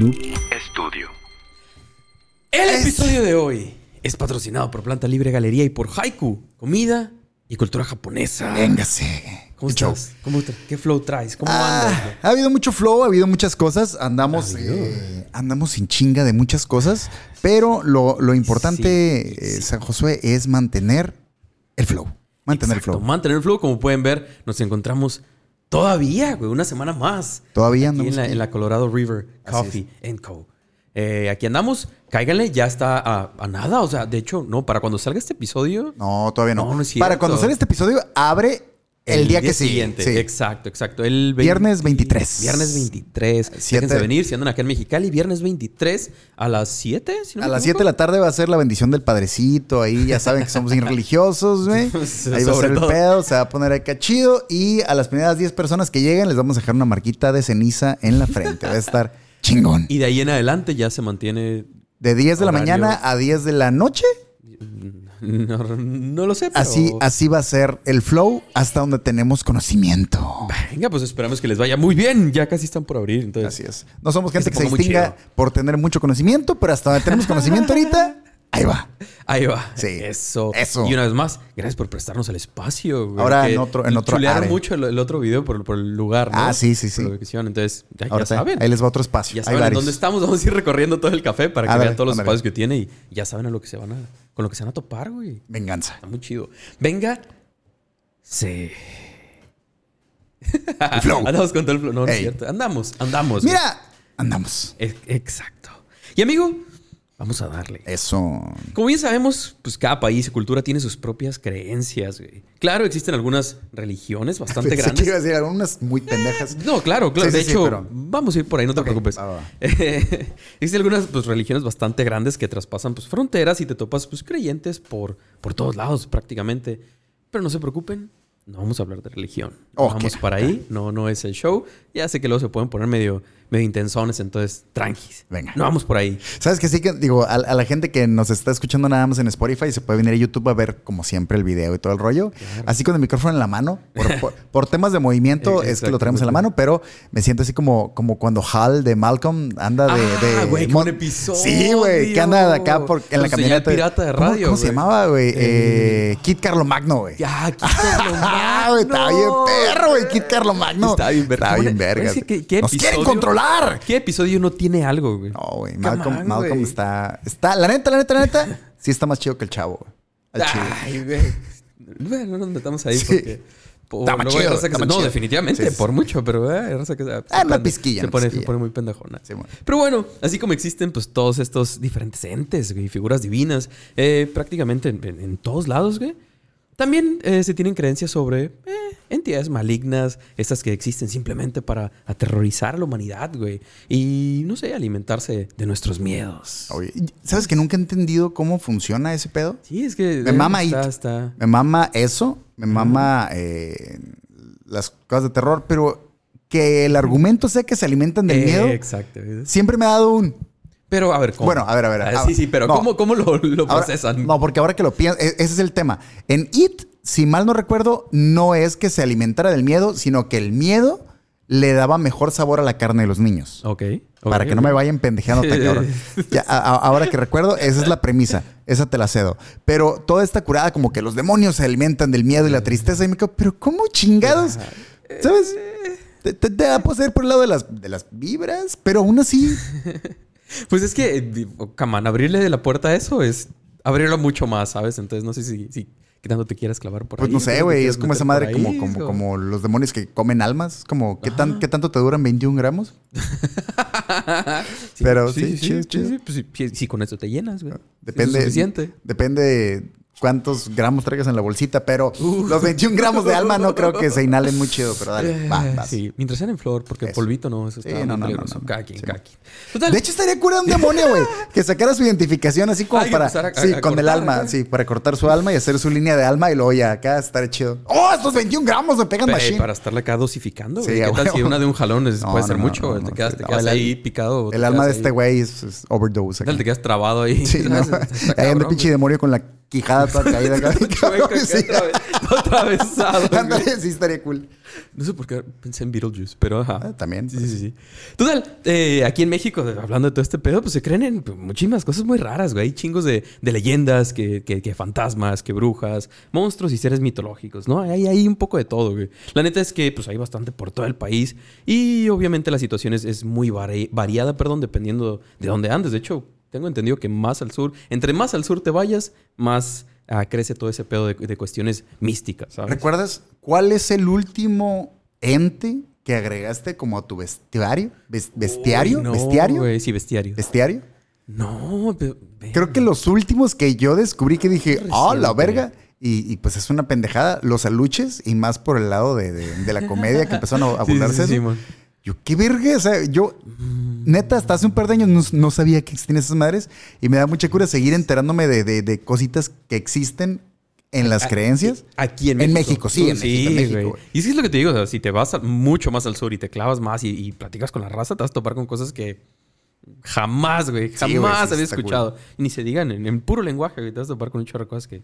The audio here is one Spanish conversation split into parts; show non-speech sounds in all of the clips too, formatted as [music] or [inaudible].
Noob Studio. El episodio de hoy es patrocinado por Planta Libre Galería y por Haiku, comida y cultura japonesa. Véngase. ¿Cómo estás? ¿Cómo te- ¿Qué flow traes? ¿Cómo Ah, andas? ha habido mucho flow, ha habido muchas cosas. Andamos, eh, andamos sin chinga de muchas cosas. Pero lo, lo importante, Sí, eh, sí. San Josué, es mantener el flow. Mantener Exacto, el flow. Mantener el flow. Como pueden ver, nos encontramos todavía, güey, una semana más. Todavía andamos en la, aquí. en la Colorado River Coffee and Co. Eh, aquí andamos. Cáiganle, ya está a, a nada. O sea, de hecho, no, para cuando salga este episodio. No, todavía no. No, no es Para cuando sale este episodio, abre el, día, que sigue. siguiente. Sí. Exacto, exacto. El Viernes 23. Viernes 23. Siete. Déjense venir si andan acá en Mexicali. Viernes 23 a las 7. Si no A las equivoco. 7 de la tarde va a ser la bendición del padrecito. Ahí ya saben que somos [laughs] irreligiosos, güey. [laughs] Ahí va a ser el todo. pedo, se va a poner acá chido. Y a las primeras 10 personas que lleguen les vamos a dejar una marquita de ceniza en la frente. Va a estar [laughs] chingón. Y de ahí en adelante ya se mantiene. De 10 de la mañana a 10 de la noche. [laughs] No, no lo sé, pero. Así, así va a ser el flow hasta donde tenemos conocimiento. Venga, pues esperamos que les vaya muy bien. Ya casi están por abrir. Entonces, Así es. No somos gente se que se ponga muy distinga por tener mucho conocimiento, pero hasta donde tenemos conocimiento ahorita, [laughs] ahí va. Ahí va. Sí. Eso. Eso. Y una vez más, gracias por prestarnos el espacio. güey, Ahora que en otro- en otro chulearon área. mucho el, el otro video por, por el lugar, ¿no? Ah, sí, sí, sí. Entonces, ya, saben. ahí les va otro espacio. Ya saben en dónde estamos. [laughs] Vamos a ir recorriendo todo el café para que Ándale, vean todos los ándale. espacios que tiene y ya saben a lo que se van a, con lo que se van a topar, güey. Venganza. Está muy chido. Venga. Sí. flow. [laughs] Andamos con todo el flow. No, no es cierto. Andamos, andamos. güey. Mira, andamos. E- Exacto. Y amigo, vamos a darle. Eso. Como bien sabemos, pues cada país y cultura tiene sus propias creencias, güey. Claro, existen algunas religiones bastante [laughs] Pensé que grandes. iba a decir algunas muy pendejas. No, claro, claro. Sí, de sí, sí, hecho, pero- vamos a ir por ahí, no te preocupes. [laughs] Existen algunas pues, religiones bastante grandes que traspasan pues, fronteras y te topas pues, creyentes por, por todos lados prácticamente. Pero no se preocupen, no vamos a hablar de religión. No vamos para ahí, no, no es el show. Ya sé que luego se pueden poner medio, medio intensones, entonces tranquis. Venga. No vamos por ahí. ¿Sabes que sí? que Digo, a, a la gente que nos está escuchando nada más en Spotify, se puede venir a YouTube a ver, como siempre, el video y todo el rollo. Así con el micrófono en la mano. Por, [laughs] por- por temas de movimiento es que lo traemos en la mano, pero me siento así como, como cuando Hal de Malcolm anda de. Ah, de güey, mon- episodio. Sí, güey, que anda acá por, en la camioneta. pirata de ¿Cómo- radio, ¿Cómo, se llamaba, güey? Eh, Eh, Kit Carlo Magno, güey. Ya, [laughs] Kit Ah, güey, estaba bien perro, güey. Kit Carlo Magno. Está bien verga. Estaba bien ¿Cómo le- verga. Nos quieren episodio- ¿Qué episodio no tiene algo, güey? No, güey. Malcolm, Malcolm güey. está, está. La neta, la neta, la neta. sí está más chido que el chavo, güey. Ay, güey. Bueno, no nos metamos ahí Sí. porque. por- Está más chido, raza que está se- más no, chido. definitivamente, Sí, sí, por mucho, pero eh, raza que se, se Ah, una pizquilla, se una pone, se pizquilla. pone muy pendejona. Sí, bueno. Pero bueno, así como existen pues todos estos diferentes entes, güey, figuras divinas, eh, prácticamente en, en- en todos lados, güey. También eh, se tienen creencias sobre eh, entidades malignas, estas que existen simplemente para aterrorizar a la humanidad, güey. Y, no sé, alimentarse de nuestros miedos. Oye, ¿sabes que nunca he entendido cómo funciona ese pedo? Sí, es que... Me eh, mama está, Me mama eso, me mama eh, las cosas de terror, pero que el argumento sea que se alimentan del miedo, Exacto. siempre me ha dado un... Pero, a ver, ¿cómo? Bueno, a ver, a ver. [laughs] Sí, sí, pero No. ¿cómo, cómo lo, lo Ahora- procesan? no, porque ahora que lo pienso, e- ese es el tema. En It, si mal no recuerdo, no es que se alimentara del miedo, sino que el miedo le daba mejor sabor a la carne de los niños. Ok. Para ok, que no me vayan pendejeando tan cabrón. [laughs] Ya, a- a- ahora que recuerdo, esa es la premisa. Esa te la cedo. Pero toda esta curada, como que los demonios se alimentan del miedo y la tristeza. Y me quedo, pero ¿cómo chingados? ¿Sabes? Te, te- te va a poseer por el lado de las, de las vibras, pero aún así. Pues es que, eh, camán, abrirle la puerta a eso es abrirlo mucho más, ¿sabes? Entonces no sé si, si qué tanto te quieras clavar por Pues ahí. no qué sé, güey. Es como esa madre, como, como, o- como los demonios que comen almas. Como, ¿qué, tan. ¿qué tanto te duran 21 gramos? Sí, [laughs] Pero sí, sí, sí, pues sí, sí, sí, con eso te llenas, güey. Depende. Es suficiente. Depende cuántos gramos traigas en la bolsita, pero los 21 gramos de alma no creo que se inhalen muy chido, pero dale, va, Eh, vas. Sí, mientras sean en flor, porque el Eso. polvito no, eso Sí, está no, muy no, no, peligroso. no, no. Cada quien, Sí, cada mo. quien. Total. De hecho, estaría cura un demonio, güey. Que sacara su identificación así como para. a- sí, a con el alma, sí, para cortar su alma y hacer su línea de alma y luego ya acá estaré chido. ¡Oh, estos 21 gramos me pegan machine! para estarla acá dosificando, Sí, güey. ¿Qué tal si una de un jalón es- [laughs] puede ser mucho? te quedas, sí, te quedas ahí picado. El alma de este güey es, overdose. ¿Qué tal acá. te quedas trabado ahí? Sí, [laughs] anda cabrón, pinche demonio con la quijada toda caída [laughs] acá. Sí. atravesado. güey. Ándale, sí, estaría cool. No sé por qué pensé en Beetlejuice, pero ajá. Ah, también. Sí, sí, sí. Total, eh, aquí en México, hablando de todo este pedo, pues se creen en muchísimas cosas muy raras, güey. Hay chingos de, de leyendas, que, que- que fantasmas, que brujas, monstruos y seres mitológicos, ¿no? Hay, un poco de todo, güey. La neta es que pues hay bastante por todo el país y obviamente la situación es, es muy vari- variada, perdón, dependiendo de dónde andes. De hecho, tengo entendido que más al sur, entre más al sur te vayas, más ah, crece todo ese pedo de, de cuestiones místicas, ¿sabes? ¿Recuerdas cuál es el último ente que agregaste como a tu bestiario? Ves- ¿Bestiario? Uy, no, ¿Bestiario? güey, sí, bestiario. ¿Bestiario? No, pero... Creo que los últimos que yo descubrí que dije, ¡ah, la verga! Y, y, pues es una pendejada, los aluches y más por el lado de, de- de la comedia que empezaron a, a Sí, sí, sí. Yo, qué verga, o sea, yo, neta, hasta hace un par de años no, no sabía que existían esas madres y me da mucha cura seguir enterándome de, de- de cositas que existen en las A- creencias. Aquí en En México. México, sí, en sí, México, en México. Y sí es lo que te digo, o sea, si te vas mucho más al sur y te clavas más y, y platicas con la raza, te vas a topar con cosas que jamás, güey, jamás Sí, güey, sí, había escuchado. Y ni se digan en, en puro lenguaje, güey, te vas a topar con un chorro de cosas que...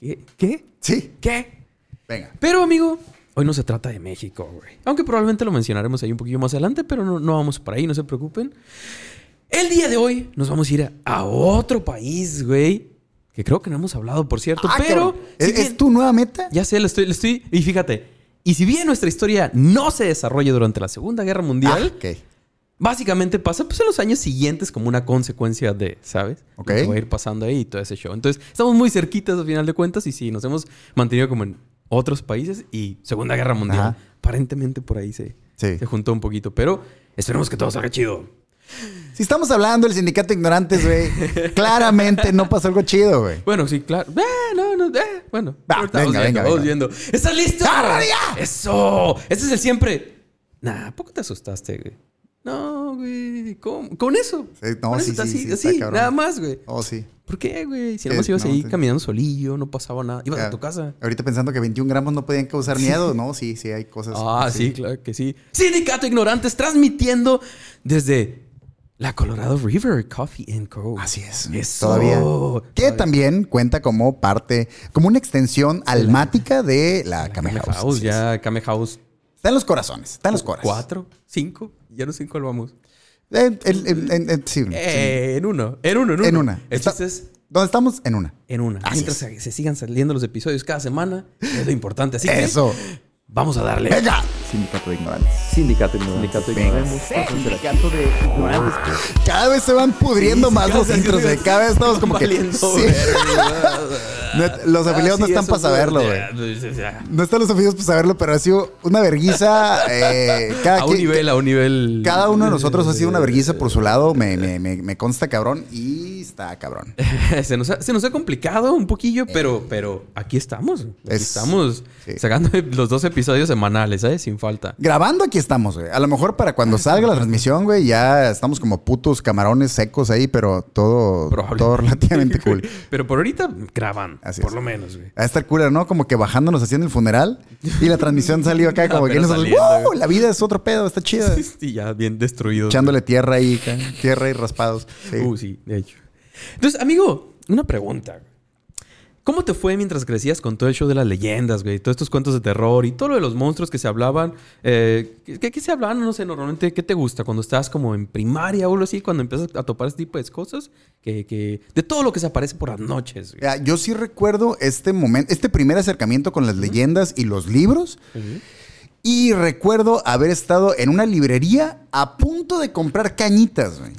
¿Qué? ¿Qué? Sí, ¿Qué? venga. Pero, amigo, hoy no se trata de México, güey. Aunque probablemente lo mencionaremos ahí un poquillo más adelante, pero no, no vamos por ahí, no se preocupen. El día de hoy nos vamos a ir a, a otro país, güey. Que creo que no hemos hablado, por cierto. Ah, pero... si ¿Es, bien- es tu nueva meta? Ya sé, le estoy, le estoy... Y fíjate, y si bien nuestra historia no se desarrolla durante la Segunda Guerra Mundial, Ah, básicamente pasa pues en los años siguientes como una consecuencia de, ¿sabes? Ok. Lo que va a ir pasando ahí y todo ese show. Entonces, estamos muy cerquitas al final de cuentas y sí, nos hemos mantenido como en otros países y Segunda Guerra Mundial. Ajá. Aparentemente por ahí se, Sí. se juntó un poquito, pero esperemos que todo salga chido. Si estamos hablando del sindicato de ignorantes, güey, [laughs] claramente no pasó algo chido, güey. Bueno, sí, claro. Eh, no, no, eh, bueno. Ahorita venga, venga, vamos venga. viendo. ¿Estás listo? ¡Agárrate ya! ¡Eso! Ese es el siempre. Nah, ¿a poco te asustaste, güey? No, güey. ¿Cómo? Con eso. No, Con sí, así, sí, nada más, güey. Oh, sí. ¿Por qué, güey? Si nada más ibas no, ahí sí. caminando solillo, no pasaba nada. Ibas a tu casa. Ahorita pensando que 21 gramos no podían causar miedo. No, sí, sí, hay cosas. Ah, sí, claro que sí. Sindicato Ignorantes transmitiendo desde la Colorado River Coffee and Co. Así es. Eso. Todavía. Que Todavía. también cuenta como parte, como una extensión almática de la Kame Kame House. House, ya Kame House Está en los corazones, está en los corazones. ¿Cuatro? ¿Cinco? Ya no sé en cuál vamos. Eh, en- en- sí, Eh, en uno. En uno, en uno. En una. El Está- chiste es ¿Dónde estamos? En una. en una. Así Mientras es. se sigan saliendo los episodios cada semana, es lo importante. Así que Eso. vamos a darle. Venga. Sindicato de ignorantes. Sindicato Ignorantes. Sindicato Venga. Sindicato de Ignorantes. Cada vez se van pudriendo Sí, más los intros, güey. Cada vez estamos como que. Sí. Los afiliados no están es, para saberlo, güey. güey. No están los afiliados para saberlo, pero ha sido una verguiza. eh, cada, A un quien- nivel, a un nivel. cada uno de nosotros ha sido una verguiza por su lado. Me, me, me, me consta cabrón y está cabrón. [laughs] se, nos ha, se nos ha complicado un poquillo, pero, pero aquí estamos. Aquí Es- estamos sí. sacando los dos episodios semanales, ¿sabes? Sin falta. Grabando aquí estamos, güey. A lo mejor para cuando salga la transmisión, güey, ya estamos como putos camarones secos ahí, pero todo, todo relativamente [laughs] cool. Pero por ahorita graban, Así por es. lo menos, güey. A estar cura, ¿no? Como que bajándonos haciendo el funeral y la transmisión [laughs] salió acá como que nosotros, ¡wow! güey. La vida es otro pedo, está chida. [laughs] Y ya bien destruido. Echándole tierra ahí, tierra y raspados. Sí. Uh, sí, de hecho. Entonces, amigo, una pregunta. ¿Cómo te fue mientras crecías con todo el show de las leyendas, güey? Todos estos cuentos de terror y todo lo de los monstruos que se hablaban. Eh, ¿qué, qué se hablaban? No sé, normalmente, ¿qué te gusta? Cuando estás como en primaria o algo así, cuando empiezas a topar este tipo de cosas. Que, que- de todo lo que se aparece por las noches, güey. Yo sí recuerdo este momento, este primer acercamiento con las leyendas y los libros. Y recuerdo haber estado en una librería a punto de comprar cañitas, güey.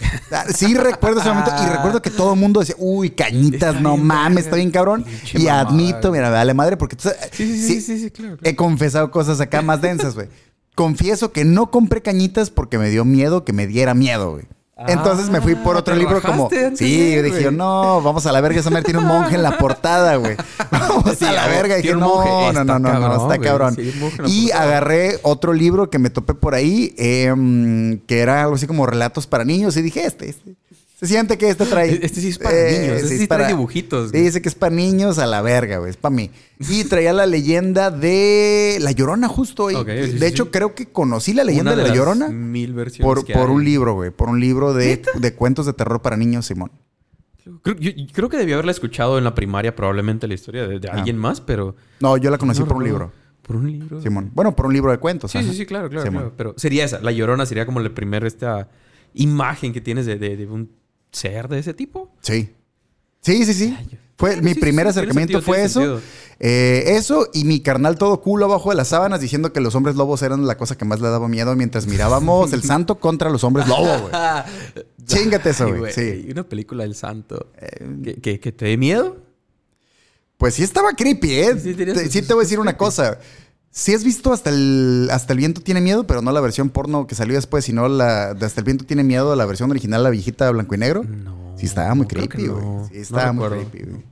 Sí recuerdo ese momento y recuerdo que todo el mundo decía, uy, cañitas, Está no mames, está bien cabrón. Y mamada, admito, güey. mira, vale madre, porque tú sabes- Sí, sí, sí, sí, sí, claro, claro. he confesado cosas acá más densas, güey. Confieso que no compré cañitas porque me dio miedo que me diera miedo, güey. Entonces me fui por Ah, otro libro como... antes Sí, yo dije, no, vamos a la verga, esa madre tiene un monje en la portada, güey. [laughs] Vamos Sí, a la verga. Y dije, no, no, no, no, no, está cabrón. Sí, y agarré otro libro que me topé por ahí, em, que era algo así como relatos para niños. Y dije, este, este. Se siente que este trae... Este sí es para niños, este es sí trae dibujitos, Sí, güey. dice que es para niños a la verga, güey. Es para mí. Y [laughs] traía la leyenda de La Llorona justo. y Ok, sí, de sí, hecho, sí. creo que conocí la leyenda Una de, La Llorona Mil versiones por, que por hay. un libro, güey. Por un libro de, de cuentos de terror para niños, Simón. Creo, yo- yo creo que debí haberla escuchado en la primaria, probablemente la historia de, de Ah. alguien más, pero. No, yo la conocí no por un libro. Por un libro. Simón. Bueno, por un libro de cuentos. Sí, ajá. sí, sí, claro, claro. Pero sería esa. La llorona sería como la primera esta imagen que tienes de, de- de un ser de ese tipo. Sí. Sí, sí, sí. Ay, yo- Fue, mi sí, primer sí, acercamiento sentido, fue eso. Eh, eso y mi carnal todo culo abajo de las sábanas diciendo que los hombres lobos eran la cosa que más le daba miedo mientras mirábamos El [laughs] Santo contra los hombres lobo, güey. [laughs] Chíngate eso, güey. Sí. Eh, una película del santo. ¿Que, que, que te dé miedo? Pues sí estaba creepy, ¿eh? Sí, tenía Te- sus- sí te voy a decir una cosa. Sí has visto hasta el, hasta el viento tiene miedo, pero no la versión porno que salió después, sino la de hasta el viento tiene miedo, la versión original, la viejita blanco y negro. No. Sí estaba muy creepy, güey. no. Sí No estaba muy recuerdo. creepy, güey.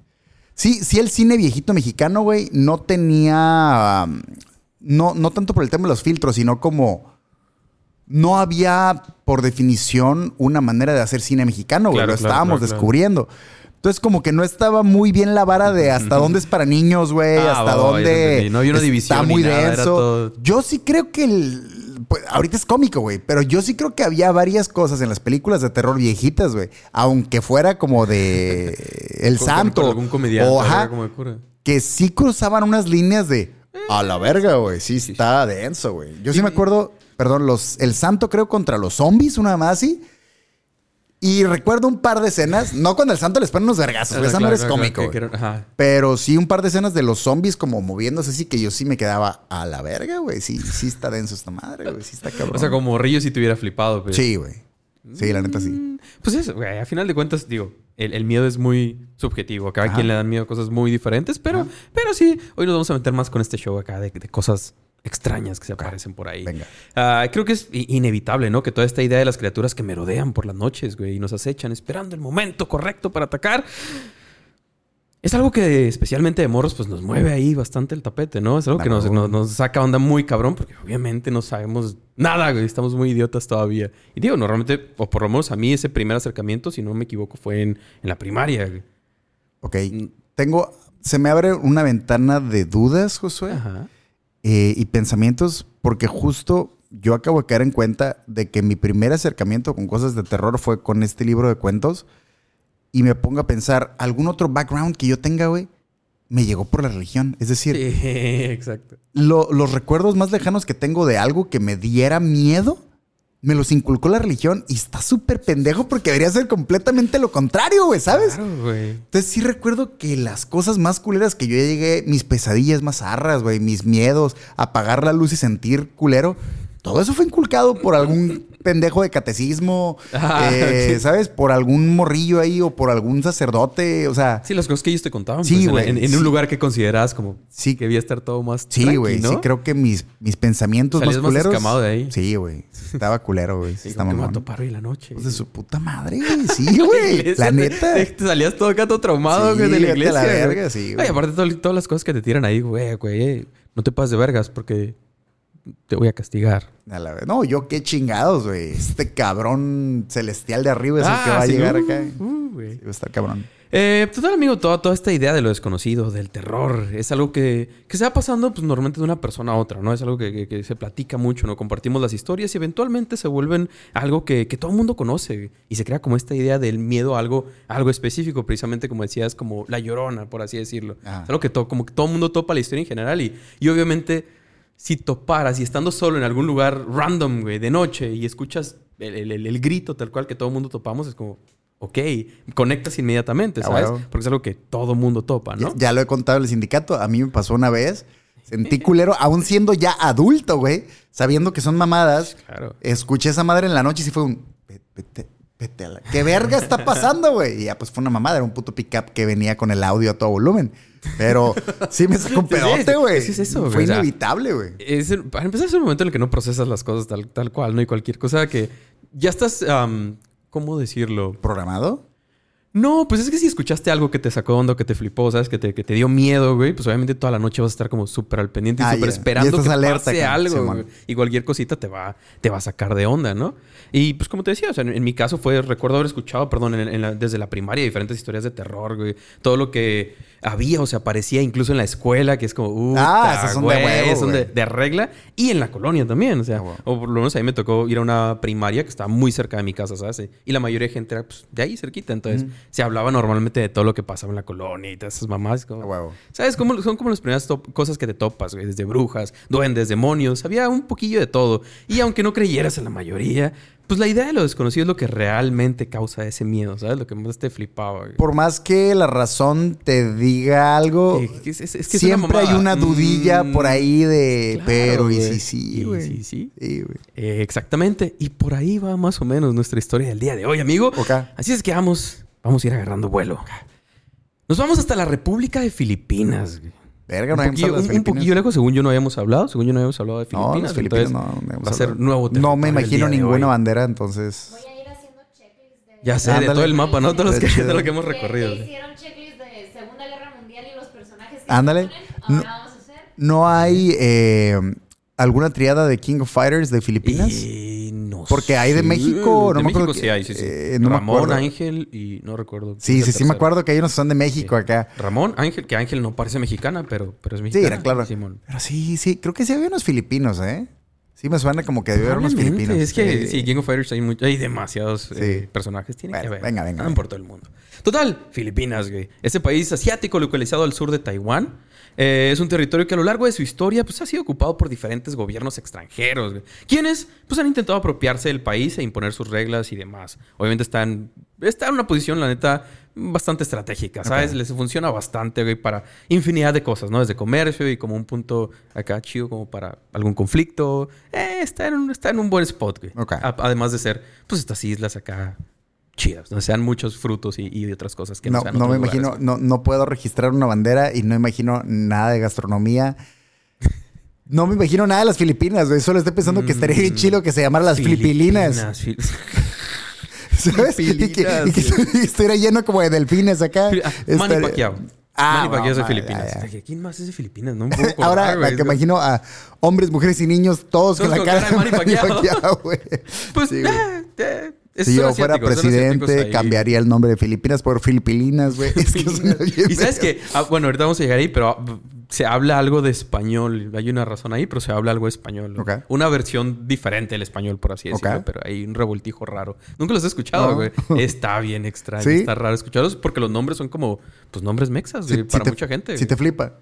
Sí, sí el cine viejito mexicano, güey, no tenía... um, no, no tanto por el tema de los filtros, sino como... No había, por definición, una manera de hacer cine mexicano, güey. Claro, Lo claro, estábamos claro. descubriendo. Entonces, como que no estaba muy bien la vara de hasta dónde es para niños, güey, Ah, hasta te dónde. No había una división Está muy nada, denso. todo- Yo sí creo que el. pues, ahorita es cómico, güey. Pero yo sí creo que había varias cosas en las películas de terror viejitas, güey. Aunque fuera como de. [laughs] El Con- Santo. con algún comediante. o, ajá, como de que sí cruzaban unas líneas de. A la verga, güey. Sí, está denso, güey. Yo sí me acuerdo. Perdón, los, el santo creo contra los zombies, una más así. Y recuerdo un par de escenas. No cuando el santo les pone unos vergazos, güey. Esa no es cómico. güey. Pero sí un par de escenas de los zombies como moviéndose así que yo sí me quedaba a la verga, güey. Sí, sí está denso esta madre, güey. Sí está cabrón. [laughs] O sea, como Rillo si te hubiera flipado. pues. Sí, güey. Sí, la neta sí. Mm, Pues eso, güey. A final de cuentas, digo, el, el miedo es muy subjetivo. A cada Ajá. quien le dan miedo a cosas muy diferentes. Pero, pero sí, hoy nos vamos a meter más con este show acá de, de cosas extrañas que se aparecen por ahí. Venga. Ah, creo que es inevitable, ¿no? Que toda esta idea de las criaturas que merodean por las noches, güey, y nos acechan esperando el momento correcto para atacar. Es algo que especialmente de morros pues nos mueve ahí bastante el tapete, ¿no? Es algo que nos, Claro. nos- nos saca onda muy cabrón porque obviamente no sabemos nada, güey. Estamos muy idiotas todavía. Y digo, normalmente, o por lo menos a mí ese primer acercamiento, si no me equivoco, fue en, en la primaria. güey. Ok. Tengo. Se me abre una ventana de dudas, Josué. Ajá. Eh, y pensamientos, porque justo yo acabo de caer en cuenta de que mi primer acercamiento con cosas de terror fue con este libro de cuentos. Y me pongo a pensar, ¿algún otro background que yo tenga, güey? Me llegó por la religión. Es decir, Sí, [laughs] exacto. lo- los recuerdos más lejanos que tengo de algo que me diera miedo, me los inculcó la religión y está súper pendejo porque debería ser completamente lo contrario, güey, ¿sabes? Claro, güey. Entonces sí recuerdo que las cosas más culeras que yo llegué, mis pesadillas más arras, güey, mis miedos, apagar la luz y sentir culero, todo eso fue inculcado por algún pendejo de catecismo, [laughs] Ah, eh. ¿sabes? Por algún morrillo ahí o por algún sacerdote, o sea, Sí, las cosas que ellos te contaban. Sí, pues, en- güey, En, en sí. un lugar que consideras como Sí. que debía estar todo más sí, güey, ¿no? sí creo que mis, mis pensamientos más más culeros. escamado de ahí. Sí, güey, estaba culero, güey, Sí, está me mamón. en la noche. De su puta madre, güey, [laughs] sí, güey, la te- neta. Te, te salías todo acá todo traumado, Sí, güey, de la iglesia. la verga, sí, güey. Ay, aparte todas las cosas que te tiran ahí, güey, güey, eh, no te pases de vergas porque te voy a castigar. A la vez. No, yo qué chingados, güey. Este cabrón celestial de arriba es el que Ah, va a llegar uh, acá. uh. Sí, va a estar cabrón. Eh, total, amigo, toda, toda esta idea de lo desconocido, del terror, es algo que, que se va pasando pues, normalmente de una persona a otra, ¿no? Es algo que, que- que se platica mucho, ¿no? Compartimos las historias y eventualmente se vuelven algo que, que todo el mundo conoce y se crea como esta idea del miedo a algo, a algo específico, precisamente como decías, como la llorona, por así decirlo. Ajá. Es algo que, to- como que todo el mundo topa la historia en general y, y obviamente si toparas y estando solo en algún lugar random, güey, de noche y escuchas el, el- el- grito tal cual que todo el mundo topamos, es como, ok, conectas inmediatamente, Ah, ¿sabes? Porque es algo que todo el mundo topa, ¿no? Ya, ya lo he contado en el sindicato. A mí me pasó una vez. Sentí culero, aún siendo ya adulto, güey. Sabiendo que son mamadas. Claro. Escuché esa madre en la noche y sí fue un... "Ve- Vete, vete a la... ¿Qué verga está pasando, güey? Y ya pues fue una mamada. Era un puto pickup que venía con el audio a todo volumen. Pero sí me sacó un pedote, güey. que es eso, güey, Fue o sea, inevitable, güey. Para empezar, es el momento en el que no procesas las cosas tal, tal cual, ¿no? Y cualquier cosa que ya estás, ¿cómo decirlo? ¿Programado? No, pues es que si escuchaste algo que te sacó onda, que te flipó, ¿sabes? Que te, que te dio miedo, güey. Pues obviamente toda la noche vas a estar como súper al pendiente y Ah, súper esperando que alerta pase algo. Güey. Y cualquier cosita te va, te va a sacar de onda, ¿no? Y pues como te decía, o sea, en, en mi caso fue, recuerdo haber escuchado, perdón, en- en la- desde la primaria diferentes historias de terror, güey. Todo lo que había o se aparecía incluso en la escuela, que es como, uh, Ah, esas son de huevo, son de, güey. de regla. Y en la colonia también, o sea, Ah, o por lo menos a mí me tocó ir a una primaria que estaba muy cerca de mi casa, ¿sabes? Y la mayoría de gente era pues, de ahí cerquita, entonces se hablaba normalmente de todo lo que pasaba en la colonia y todas esas mamás. Como. ¿Sabes? Como, son como las primeras cosas que te topas, güey. Desde brujas, duendes, demonios. Había un poquillo de todo. Y aunque no creyeras en la mayoría, pues la idea de lo desconocido es lo que realmente causa ese miedo, ¿sabes? Lo que más te flipaba, güey. Por más que la razón te diga algo, Eh, es- es- es que es una siempre hay una dudilla Mm, por ahí de, claro, pero y sí, sí, güey. sí, sí. Sí, güey. Eh, exactamente. Y por ahí va más o menos nuestra historia del día de hoy, amigo. Ok. Así es que vamos, vamos a ir agarrando vuelo. Nos vamos hasta la República de Filipinas. güey. Verga, Un no habíamos poquillo, de un- un poquillo lejos, según yo no habíamos hablado. Según yo no habíamos hablado de No, Filipinas. las Filipinas entonces no, no va a ser hablado. nuevo No me imagino de ninguna bandera, entonces. Voy a ir haciendo checklist de... Ya sé, de Ándale. todo el mapa, ¿no? Todos los que, de lo que hemos recorrido. que hicieron checklist de Segunda Guerra Mundial y los personajes que Ándale. se ponen. Ahora vamos a hacer... ¿No hay eh, alguna triada de King of Fighters de Filipinas? Y Porque hay de sé. México, no de me acuerdo México que- sí hay, sí, sí. eh, no Ramón, acuerdo. Ángel y no recuerdo. Sí, sí, sí me acuerdo que hay unos que son de México Sí. acá. Ramón, Ángel, que Ángel no parece mexicana, pero, pero es Sí, mexicana. era claro. Simón. Pero sí, sí, creo que sí había unos filipinos, ¿eh? Sí me suena como que debe haber unos filipinos. Es que Eh, sí, King of Fighters hay, mucho- hay demasiados eh, Sí. personajes. Tiene Bueno, que haber. venga, venga, Andan por todo el mundo. Total, Filipinas, güey. Este país asiático localizado al sur de Taiwán. Eh, es un territorio que a lo largo de su historia pues, ha sido ocupado por diferentes gobiernos extranjeros, güey, quienes pues, han intentado apropiarse del país e imponer sus reglas y demás. Obviamente están, está en una posición, la neta, bastante estratégica, ¿sabes? Ok. Les funciona bastante, güey, para infinidad de cosas, ¿no? Desde comercio y como un punto acá chido como para algún conflicto. Eh, está, en un, está en un buen spot, güey. A- además de ser, pues, estas islas acá chidas, ¿no? Sean muchos frutos y, y otras cosas que no, No, sean no me imagino, no, no puedo registrar una bandera y no imagino nada de gastronomía. No me imagino nada de las Filipinas, güey. Solo estoy pensando que estaría bien Mm. chilo que se llamara las Filipilinas. Fil- [laughs] ¿Sabes? Y que, Filipinas, [laughs] y que estuviera lleno como de delfines acá. Ah, Manny Pacquiao. Ah, Manny Pacquiao es de mamá, Filipinas. ya, ya. ¿Quién más es de Filipinas? No me puedo acordar, Ahora güey. que imagino a hombres, mujeres y niños, todos, Todos con la cara, cara de Manny Pacquiao. güey. Pues, Sí, güey. Si yo fuera presidente, cambiaría el nombre de Filipinas por Filipilinas, güey. [laughs] Es que y sabes que, ah, bueno, ahorita vamos a llegar ahí, pero ah, se habla algo de español. Hay una razón ahí, pero se habla algo de español. Una versión diferente del español, por así decirlo. Pero hay un revoltijo raro. Nunca los he escuchado, No. güey. [laughs] Está bien extraño. ¿Sí? Está raro escucharlos porque los nombres son como, pues, nombres mexas, Si- güey, si para te- mucha gente. Si te flipa.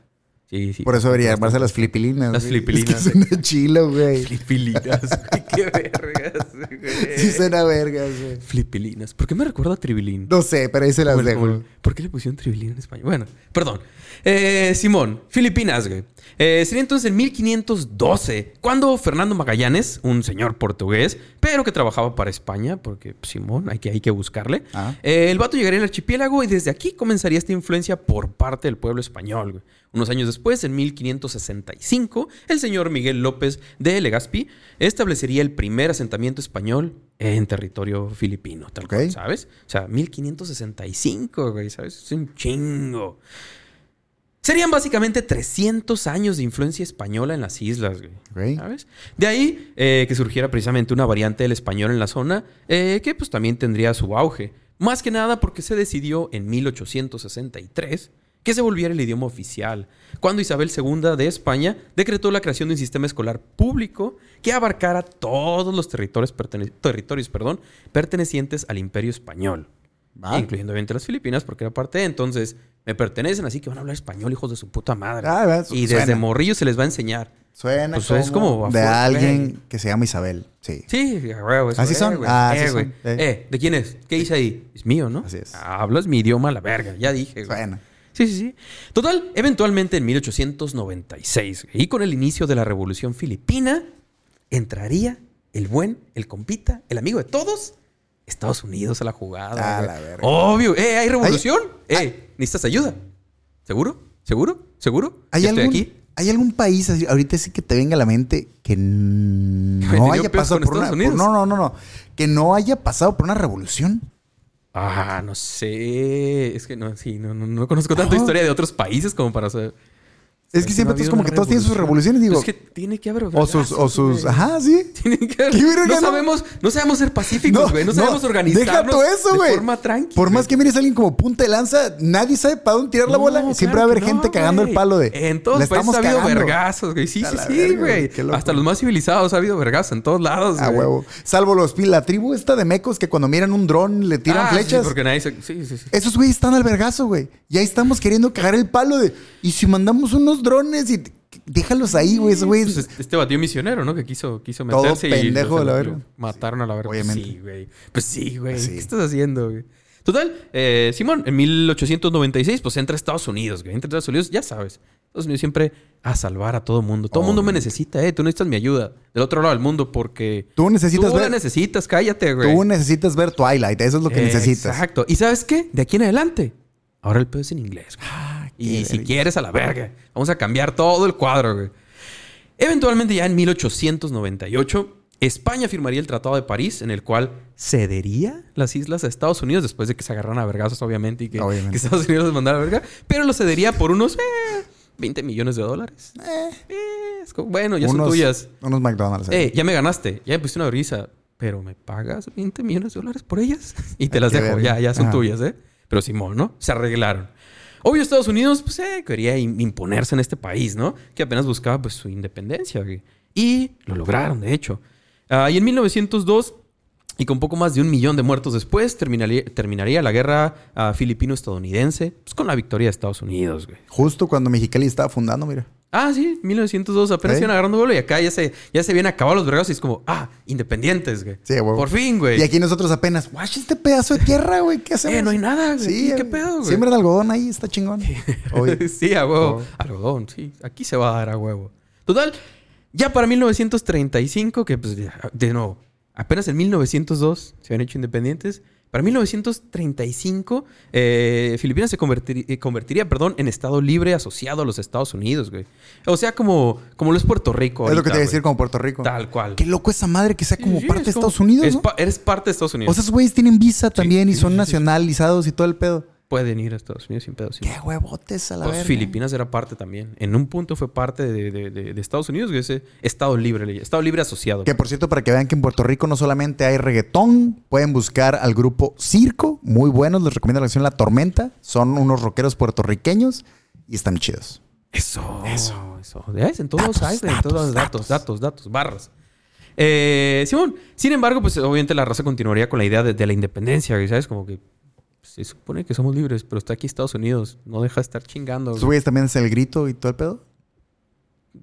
Sí, sí. Por eso debería llamarse las Filipilinas. Las güey. Filipilinas, Es que suena chilo, güey. Flipilinas, [laughs] güey. Qué vergas, güey. Sí suena vergas, güey. Flipilinas. ¿Por qué me recuerda a Tribilín? No sé, pero ahí se las dejo. ¿Por qué le pusieron Tribilín en español? Bueno, perdón. Eh, Simón, Filipinas, güey. Eh, sería entonces en 1512, cuando Fernando Magallanes, un señor portugués, pero que trabajaba para España, porque pues, Simón, hay que, hay que buscarle. Ah. Eh, el vato llegaría al archipiélago y desde aquí comenzaría esta influencia por parte del pueblo español. güey. Unos años después, en 1565, el señor Miguel López de Legazpi establecería el primer asentamiento español en territorio filipino, tal Ok. cual, ¿sabes? O sea, 1565, güey, ¿sabes? Es un chingo. Serían básicamente 300 años de influencia española en las islas, güey. ¿Sabes? De ahí eh, que surgiera precisamente una variante del español en la zona, eh, que pues también tendría su auge. Más que nada porque se decidió en 1863 que se volviera el idioma oficial, cuando Isabel II de España decretó la creación de un sistema escolar público que abarcara todos los territorios, pertene- territorios perdón, pertenecientes al imperio español. Va. Incluyendo obviamente las Filipinas, porque era parte de. Entonces, me pertenecen, así que van a hablar español, hijos de su puta madre. Ah, y desde suena. morrillo se les va a enseñar. Suena Pues como, es como de alguien güey. que se llama Isabel. Sí. Sí, Así son, güey. ah, eh, así son, eh. Eh, ¿de quién es? ¿Qué dice ahí? Es mío, ¿no? Así es. Hablas mi idioma a la verga, ya dije. güey. Suena. Sí, sí, sí. Total, eventualmente en 1896, y con el inicio de la Revolución Filipina, entraría el buen, el compita, el amigo de todos, Estados Unidos a la jugada. A güey. la verga. Obvio. Eh, ¿hay revolución? Eh, ¿necesitas ayuda? ¿Seguro? ¿Seguro? ¿Seguro? ¿Hay algún, estoy aquí. ¿Hay algún país así- ahorita sí que te venga a la mente que n- ¿Que [laughs] no haya pasado por una Estados Unidos? por- no, no, no, no, que no haya pasado por una revolución? Ah, no sé. Es que no, sí, no, no, no conozco tanta historia de otros países como para saber. Es que no siempre todos habido como que todos tienen sus revoluciones, digo. Pues es que tiene que haber o sus, o sus, güey. ajá, sí. [laughs] Tiene que- [laughs] ¿Qué verga, no no? sabemos, no sabemos ser pacíficos, güey. No, sabemos organizarnos Deja todo eso, de güey. forma tranquila. Por más que mires a alguien como punta de lanza, nadie sabe para dónde tirar la bola. Siempre va a haber gente cagando el palo de. En todos "La los países ha habido cagando". vergazos, güey. Sí, sí, sí, güey. güey. Hasta los más civilizados ha habido vergazos en todos lados, A güey. huevo. Salvo los la tribu esta de mecos que cuando miran un dron le tiran Ah, sí, flechas. porque nadie se... Sí, sí, sí. Esos güeyes están al vergazo, güey. Y ahí estamos queriendo cagar el palo de. Y si mandamos unos drones y. Déjalos ahí, güey. Güeyes. Pues este- batió misionero, ¿no? Que quiso, quiso Todo meterse y... pendejo de la verga. Mataron a la verga. Obviamente. Sí, güey. Pues sí, güey. Sí. ¿Qué estás haciendo, güey? Total, eh, Simón, en 1896, pues entra a Estados Unidos, güey. Entra a Estados Unidos, ya sabes. Estados Unidos siempre a salvar a todo mundo. Todo el mundo me necesita, eh. Tú necesitas mi ayuda. Del otro lado del mundo, porque... Tú necesitas Tú la ver. necesitas, cállate, güey. Tú necesitas ver Twilight. Eso es lo que necesitas. Exacto. ¿Y sabes qué? De aquí en adelante, ahora el pedo es en inglés, güey. Y si quieres, a la verga. Vamos a cambiar todo el cuadro, güey. Eventualmente, ya en 1898, España firmaría el Tratado de París, en el cual cedería las islas a Estados Unidos, después de que se agarraran a vergazos, obviamente, y que, Obviamente. que Estados Unidos les mandara a verga. Pero lo cedería por unos eh, 20 millones de dólares. Eh, Eh, es como, bueno, ya son tuyas. Unos McDonald's. eh. Ya me ganaste, ya me pusiste una vergüenza, pero ¿me pagas 20 millones de dólares por ellas? [laughs] Y te las dejo, ya, ya son Ajá. tuyas, ¿eh? Pero Simón, ¿no? Se arreglaron. Obvio, Estados Unidos, pues, eh, quería im- imponerse en este país, ¿no? Que apenas buscaba, pues, su independencia. Y lo lograron, de hecho. Ah, y en 1902, y con poco más de un millón de muertos después, terminaría, terminaría la guerra ah, filipino-estadounidense, pues, con la victoria de Estados Unidos, güey. Justo cuando Mexicali estaba fundando, mira. Ah, sí, 1902, apenas Sí. iban agarrando vuelo y acá ya se, ya se vienen acabados los vergazos y es como, ah, independientes, güey. Sí, a huevo. Por fin, güey. Y aquí nosotros apenas, guacha este pedazo de tierra, güey. ¿Qué hacemos? Eh, no hay nada, güey. Sí, ¿Qué güey. pedo, güey? Siembra de algodón ahí, está chingón. Sí, [laughs] a huevo. Oh. Algodón, sí. Aquí se va a dar a huevo. Total, ya para 1935, que pues, de nuevo, apenas en 1902 se habían hecho independientes. Para 1935, eh, Filipinas se convertir- eh, convertiría, perdón, en Estado libre asociado a los Estados Unidos, güey. O sea, como, como lo es Puerto Rico. es lo que te iba a decir como Puerto Rico. Tal cual. Qué loco esa madre que sea como Sí, parte es de como- Estados Unidos, es ¿no? pa- eres parte de Estados Unidos. O sea, esos güeyes tienen visa también y son sí. nacionalizados y todo el pedo. Pueden ir a Estados Unidos sin pedo. sin Qué huevotes a la Pues verga. Filipinas era parte también. En un punto fue parte de, de- de- de Estados Unidos, que ese Estado libre, Estado libre asociado. Que por cierto, para que vean que en Puerto Rico no solamente hay reggaetón, pueden buscar al grupo Circo, muy buenos, les recomiendo la canción La Tormenta, son unos rockeros puertorriqueños y están chidos. Eso, Eso. eso. ¿Ves? En todos Datos, hay, güey, en datos, todos datos, datos. datos, datos, barras. Eh, Simón, sin embargo, pues obviamente la raza continuaría con la idea de, de la independencia, ¿sabes? Como que se supone que somos libres, pero está aquí Estados Unidos. No deja de estar chingando. ¿Esos güey. güeyes también es el grito y todo el pedo?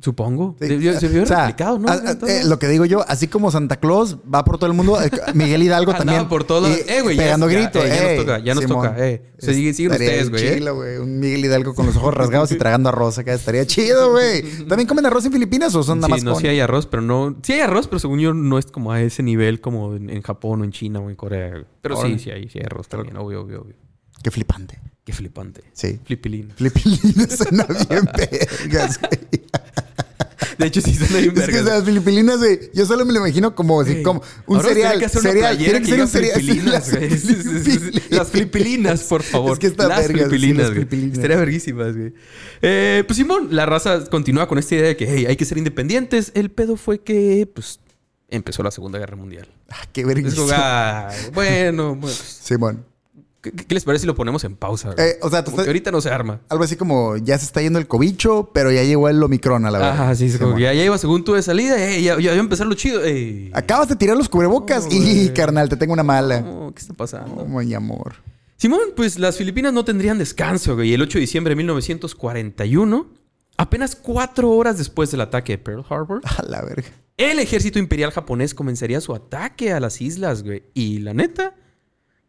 Supongo. Sí. Debió- se vio O sea, replicado, ¿no? a- a- eh, lo que digo yo, así como Santa Claus va por todo el mundo, eh, [laughs] Miguel Hidalgo también. por todos Eh, güey, ya- Pegando ya- gritos. eh, ya nos toca, ya nos Simón. toca, eh. O sea, siguen- siguen Estaría ustedes, güey, güey. Un Miguel Hidalgo con los ojos rasgados y tragando arroz acá. Estaría chido, güey. [laughs] ¿También comen arroz en Filipinas o son nada Sí, más no, con- sí hay arroz, pero no... Sí hay arroz, pero según yo no es como a ese nivel como en, en Japón o en China o en Corea. Pero sí, sí hay, sí hay arroz también, obvio, obvio, obvio. Qué flipante. Qué flipante. Sí. Flipilín. Filipinas suena [laughs] bien vergas, güey. De hecho, sí suena bien Es que las Filipinas, güey, yo solo me lo imagino como, así, como un ahora cereal. tiene que hacer cereal. Tiene que ser un cereal. Las güey. Sí, sí, sí, sí. Filipinas. Las Filipilinas, por favor. Es que está Las vergas, sí, Filipilinas, las güey. Filipilinas. Estaría verguísimas, güey. Eh, pues Simón, la raza continúa con esta idea de que hey, hay que ser independientes. El pedo fue que, pues, empezó la Segunda Guerra Mundial. Ah, qué vergüenza. ah, bueno, pues, Simón. ¿Qué, qué les parece si lo ponemos en pausa? Eh, o sea, tú estás- ahorita no se arma. algo así como ya se está yendo el cobicho, pero ya llegó el Omicron a la verdad. Ajá, sí, es como que ya, ya iba según tú de salida. eh, ya, ya iba a empezar lo chido. ey. Acabas de tirar los cubrebocas y, carnal, te tengo una mala. ¿Qué está pasando? Oh, mi amor. Simón, pues las Filipinas no tendrían descanso, güey. El 8 de diciembre de 1941, apenas cuatro horas después del ataque de Pearl Harbor, [laughs] A la verga. el ejército imperial japonés comenzaría su ataque a las islas, güey. Y la neta,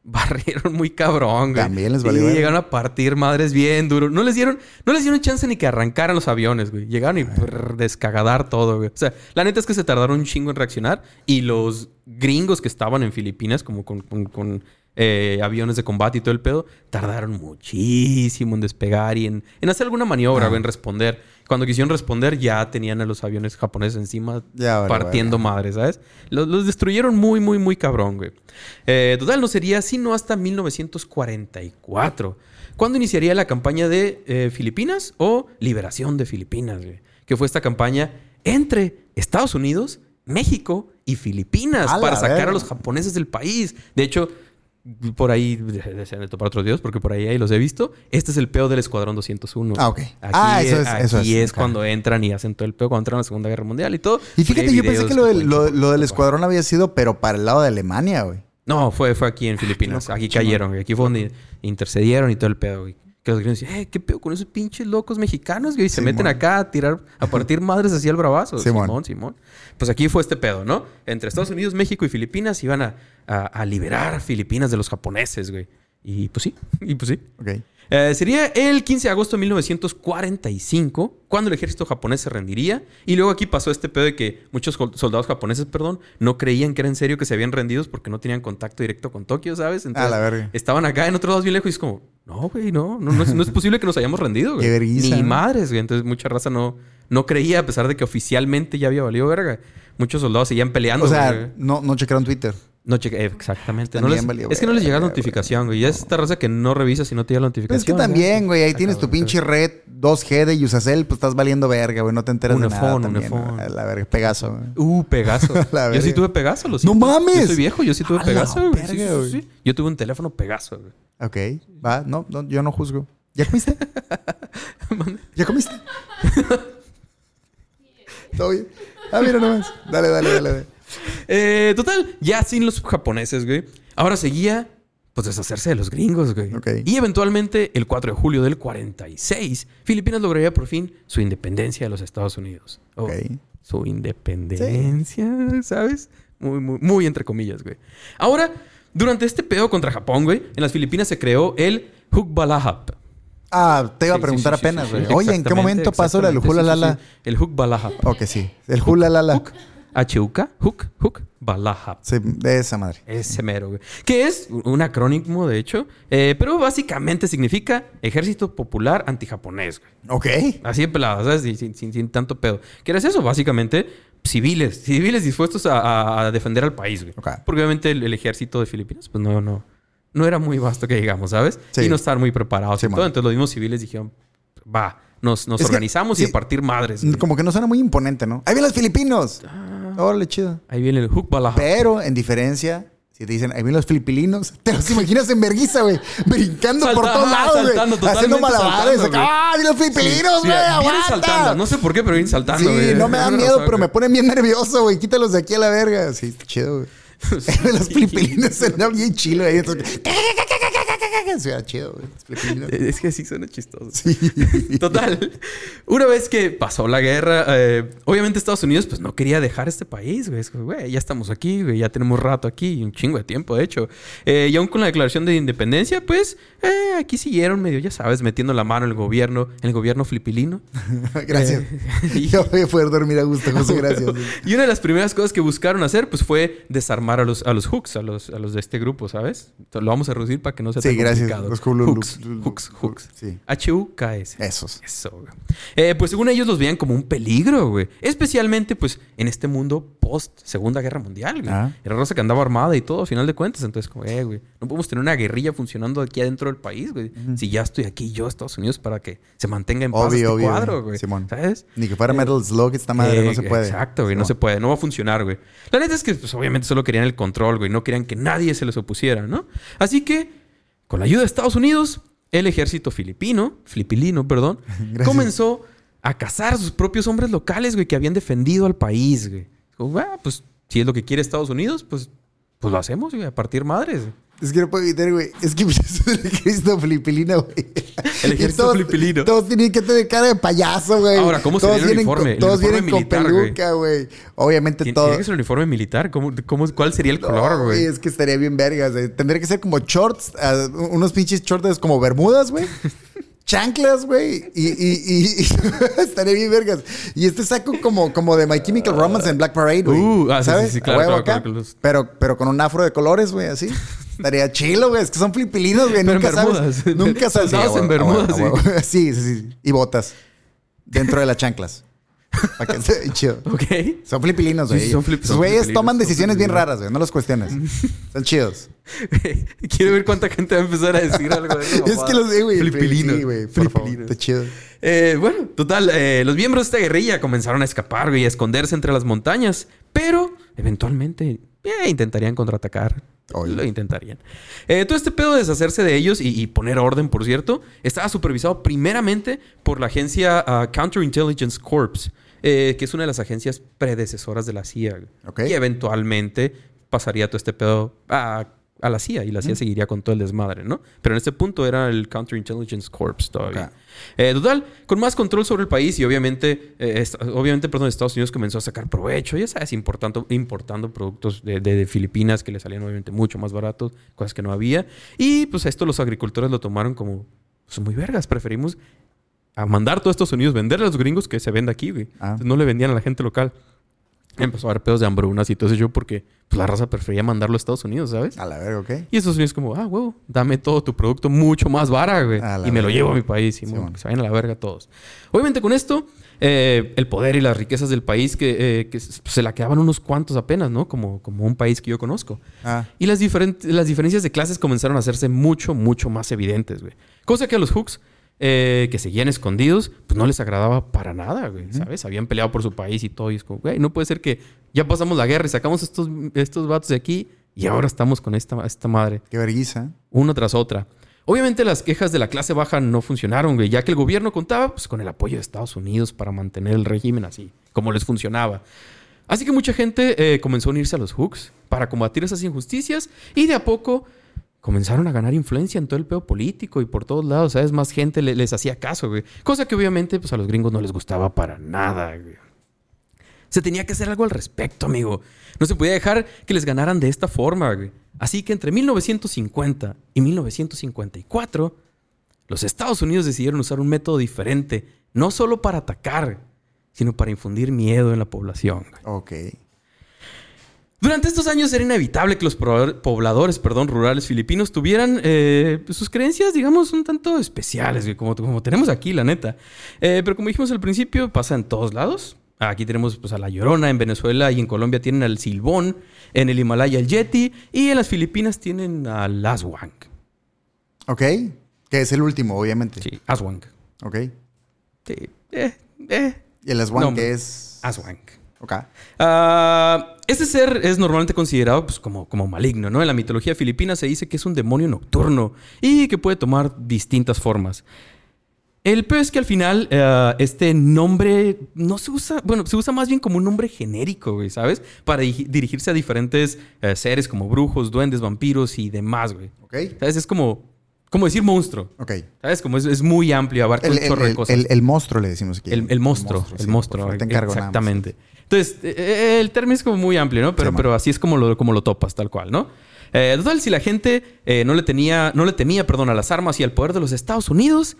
[laughs] barrieron muy cabrón, güey. También les valió verga. llegaron a partir madres bien duro. No les dieron, no les dieron chance ni que arrancaran los aviones, güey. Llegaron y brr, descagadar todo, güey. O sea, la neta es que se tardaron un chingo en reaccionar. Y los gringos que estaban en Filipinas, como con, con- con, eh, aviones de combate y todo el pedo, tardaron muchísimo en despegar y en, en hacer alguna maniobra, Ah. güey, en responder. Cuando quisieron responder, ya tenían a los aviones japoneses encima Ya, partiendo madres, ¿sabes? Los, los destruyeron muy, muy, muy cabrón, güey. Eh, total, no sería sino hasta 1944, cuando iniciaría la campaña de eh, Filipinas o Liberación de Filipinas, güey. Que fue esta campaña entre Estados Unidos, México y Filipinas A para sacar a los japoneses del país. De hecho, por ahí desean de topar otros videos porque por ahí, ahí los he visto. Este es el peo del Escuadrón 201. Ah, ok. Aquí, Ah, eso es- aquí eso es, es ok. cuando entran y hacen todo el peo cuando entran a la Segunda Guerra Mundial y todo. Y fíjate, yo pensé que lo, del- lo- del escuadrón había sido, pero para el lado de Alemania, güey. No, fue, fue aquí en Filipinas. loco, aquí cayeron. Aquí fue donde intercedieron y todo el pedo, güey. Que los gringos decían, eh, ¿qué pedo con esos pinches locos mexicanos, güey? Se Simón. meten acá a tirar, a partir madres así al bravazo. Simón. Simón, Simón. Pues aquí fue este pedo, ¿no? Entre Estados Unidos, México y Filipinas iban a, a- a liberar a Filipinas de los japoneses, güey. Y pues sí, y pues sí. Eh, sería el 15 de agosto de 1945 cuando el ejército japonés se rendiría. Y luego aquí pasó este pedo de que muchos soldados japoneses, perdón, no creían que era en serio que se habían rendido porque no tenían contacto directo con Tokio, ¿sabes? A la verga. estaban acá en otros lados bien lejos y es como, no, güey, no, no, no es, no es posible que nos hayamos rendido, güey. Qué vergüenza, Ni ¿no? madres, güey. Entonces mucha raza no, no creía a pesar de que oficialmente ya había valido verga. Muchos soldados seguían peleando. O güey. sea, no, no checaron Twitter. No cheque, eh, exactamente. No les- valió es que no les llega la notificación, güey. Ya es esta raza que no revisa si no te llega la notificación. es que también, güey, ahí tienes tu cabrón, pinche red 2G de Usacell, pues estás valiendo verga, güey. No te enteras de nada también, La verga, Pegaso, güey. Uh, Pegaso. [laughs] Yo sí tuve Pegaso, lo ¡No siento. mames! Yo soy viejo, yo sí tuve Pegaso, güey. Yo tuve un teléfono Pegaso, güey. Ok, va, no, no, yo no juzgo. ¿Ya comiste? [laughs] ¿Ya comiste? [laughs] ¿Todo bien? Ah, mira nomás. Dale, dale, dale. dale. [laughs] Eh, total, ya sin los japoneses, güey. Ahora seguía, pues, deshacerse de los gringos, güey. Y eventualmente, el 4 de julio del 46, Filipinas lograría por fin su independencia de los Estados Unidos. Oh, Ok. Su independencia, ¿sabes? Muy, muy, muy entre comillas, güey. Ahora, durante este pedo contra Japón, güey, en las Filipinas se creó el Hukbalahap. Ah, te iba a preguntar sí, sí, apenas, güey. Oye, ¿en qué momento pasó la del exactamente, hula sí, lala? sí, sí. El Hukbalahap. Ok, sí. El hula lala. Huk. H-U-K. Huk. Huk. Balahap. Sí, de esa madre. Ese mero, güey. Que es un acrónimo, de hecho. eh, pero básicamente significa Ejército Popular Antijaponés, güey. Ok. Así de pelado, ¿sabes? Sin, sin- tanto pedo. ¿Qué era eso? Básicamente, civiles. Civiles dispuestos a, a- a defender al país, güey. Ok. Porque obviamente el, el ejército de Filipinas, pues no, no. No era muy vasto que digamos, ¿sabes? Sí. Y no estaban muy preparados. Sí, todo. Entonces los mismos civiles dijeron, va, nos, nos que, organizamos y sí, a partir madres. güey. Como que no suena muy imponente, ¿no? Ahí vienen los filipinos. Ah. Órale, chido. Ahí viene el Hook Balahap. Pero, en diferencia, si te dicen, ahí vienen los filipilinos, [laughs] te los imaginas en verguiza, güey. Brincando por todos lados, güey. Haciendo malabares. saltando, ¡Ah, vienen los filipilinos, Sí, güey! vienen saltando. No sé por qué, pero vienen saltando, Sí, güey. no me da miedo, razón, pero me güey. ponen bien nervioso, güey. Quítalos de aquí a la verga. Sí, chido, güey. [laughs] [laughs] los filipilinos suena bien chilo ahí. Suena chido, güey. [laughs] Es que sí suena chistoso. Sí. [laughs] Total. Una vez que pasó la guerra, eh, obviamente Estados Unidos pues no quería dejar este país, güey. Es como, güey, ya estamos aquí, güey, ya tenemos rato aquí, un chingo de tiempo, de hecho. Eh, y aún con la declaración de independencia, pues eh, aquí siguieron medio, ya sabes, metiendo la mano en el gobierno, en el gobierno filipilino. [laughs] Gracias. y- Yo voy a poder dormir a gusto, José. Gracias. Y una de las primeras cosas que buscaron hacer, pues fue desarmar a los, a los hooks, a los, a los de este grupo, ¿sabes? Entonces, lo vamos a reducir para que no Sí, gracias. Los hooks, hooks, hooks. Sí. H-U-K-S. Esos. Eso, güey. Eh, pues según ellos los veían como un peligro, güey. Especialmente, pues, en este mundo post Segunda Guerra Mundial, güey. Ah. Era raza que andaba armada y todo, a final de cuentas. Entonces, como, eh, güey, no podemos tener una guerrilla funcionando aquí adentro del país, güey. Si ya estoy aquí yo, Estados Unidos, para que se mantenga en paz Obvio, este obvio, cuadro, güey. Simón. ¿Sabes? Ni que fuera Metal Slug, esta madre no Eh, se puede. Exacto, güey, no se puede, no va a funcionar, güey. La neta es que, pues, obviamente solo querían el control, güey, no querían que nadie se les opusiera, ¿no? Así que, con la ayuda de Estados Unidos, el ejército filipino, filipilino, perdón, [laughs] Gracias. comenzó a cazar a sus propios hombres locales, güey, que habían defendido al país, güey. Ah, pues, si es lo que quiere Estados Unidos, pues, pues lo hacemos, güey, a partir madres. Es que no puedo evitar, güey. Es que [laughs] pues, es el ejército filipino, güey. El ejército todos- filipino. Todos tienen que tener cara de payaso, güey. Ahora, ¿cómo todos sería el vienen con- uniforme? El todos uniforme vienen con militar, peluca, güey. Obviamente todo. Tiene que ser un uniforme militar. ¿Cómo, cómo, ¿Cuál sería el No, color, güey? Es que estaría bien vergas. güey. Tendría que ser como shorts, ah, unos pinches shorts como bermudas, güey. [laughs] Chanclas, güey. Y, y, y- y- [laughs] estaría bien vergas. Y este saco como, como de My Chemical Romance en Black Parade, güey. Uh, ah, sí, ¿Sabes? sí, claro, claro, acá. Pero, pero con un afro de colores, güey, así. Estaría chilo, güey. Es que son filipilinos, güey. Nunca sabes. [laughs] Nunca sabes. Sí, en bermudas. [laughs] Sí, sí, sí. Y botas. dentro de las chanclas. Para que esté chido. [laughs] Ok. Son flipilinos, güey. Sí, son flip- güeyes flipilinos, toman decisiones bien flipilinos. raras, güey. No los cuestiones. Son chidos. Quiero ver cuánta gente va a empezar a decir algo de eso. es que los sé, güey. Flipilinos. Sí, güey. Flipilinos. Está chido. Eh, bueno, total, eh, los miembros de esta guerrilla comenzaron a escapar güey, a esconderse entre las montañas, pero eventualmente eh, intentarían contraatacar. Lo intentarían. Eh, todo este pedo de deshacerse de ellos y, y poner orden, por cierto, estaba supervisado primeramente por la agencia ah, Counterintelligence Corps, eh, que es una de las agencias predecesoras de la CIA. Y eventualmente pasaría todo este pedo a, a la CIA y la CIA seguiría con todo el desmadre, ¿no? Pero en este punto era el Counterintelligence Corps todavía. Ok. Eh, total, con más control sobre el país y obviamente, eh, obviamente, perdón, Estados Unidos comenzó a sacar provecho, ya sabes, importando, importando productos de, de- de Filipinas que le salían obviamente mucho más baratos, cosas que no había. Y pues esto los agricultores lo tomaron como, pues muy vergas, preferimos a mandar todo a Estados Unidos, venderle a los gringos que se venda aquí, güey. Ah. Entonces, no le vendían a la gente local. Empezó a haber pedos de hambrunas y todo eso yo porque pues, la raza prefería mandarlo a Estados Unidos, ¿sabes? A la verga, ¿ok? Y Estados Unidos como, ah, huevo, dame todo tu producto mucho más vara, güey. Y me lo llevo a mi país. Y Sí, mo- bueno. que se vayan a la verga todos. Obviamente con esto, eh, el poder y las riquezas del país que, eh, que se se la quedaban unos cuantos apenas, ¿no? Como, como un país que yo conozco. Ah. Y las, diferent- las diferencias de clases comenzaron a hacerse mucho, mucho más evidentes, güey. Cosa que a los Hooks, eh, que seguían escondidos, pues no les agradaba para nada, güey, ¿sabes? Habían peleado por su país y todo. Y es como, güey, no puede ser que ya pasamos la guerra y sacamos estos, estos vatos de aquí y ahora estamos con esta, esta madre Qué vergüenza. una tras otra. Obviamente las quejas de la clase baja no funcionaron, güey, ya que el gobierno contaba pues, con el apoyo de Estados Unidos para mantener el régimen así, como les funcionaba. Así que mucha gente eh, comenzó a unirse a los Hooks para combatir esas injusticias y de a poco comenzaron a ganar influencia en todo el pedo político y por todos lados, ¿sabes? Más gente le- les hacía caso, güey. Cosa que obviamente pues, a los gringos no les gustaba para nada. Se tenía que hacer algo al respecto, amigo. No se podía dejar que les ganaran de esta forma, güey. Así que entre 1950 y 1954, los Estados Unidos decidieron usar un método diferente, no solo para atacar, sino para infundir miedo en la población. Ok. Durante estos años era inevitable que los poblador- pobladores perdón, rurales filipinos tuvieran eh, pues, sus creencias, digamos, un tanto especiales, como, como tenemos aquí, la neta. Eh, pero como dijimos al principio, pasa en todos lados. Aquí tenemos pues, a la Llorona, en Venezuela y en Colombia tienen al Silbón, en el Himalaya el Yeti y en las Filipinas tienen al Aswang. Ok. Que es el último, obviamente. Sí, Aswang. Ok. Sí, eh, eh, Y el Swan, No, que es. Aswang. Ok. Este ser es normalmente considerado pues, como, como maligno, ¿no? En la mitología filipina se dice que es un demonio nocturno y que puede tomar distintas formas. El peor es que al final eh, este nombre no se usa, bueno, se usa más bien como un nombre genérico, güey, ¿sabes? Para di- dirigirse a diferentes eh, seres como brujos, duendes, vampiros y demás, güey. Ok. ¿Sabes? Es como, como decir monstruo. Ok. ¿Sabes? Como es, es muy amplio, abarca El, un chorro de el- cosas. el- el monstruo le decimos aquí. El, el monstruo, el sí, monstruo. por favor, te encargo nada más. Exactamente. Entonces, eh, eh, el término es como muy amplio, ¿no? Pero, Sí, man. pero así es como lo, como lo topas, tal cual, ¿no? Eh, total, si la gente eh, no le tenía, no le temía, perdón, a las armas y al poder de los Estados Unidos,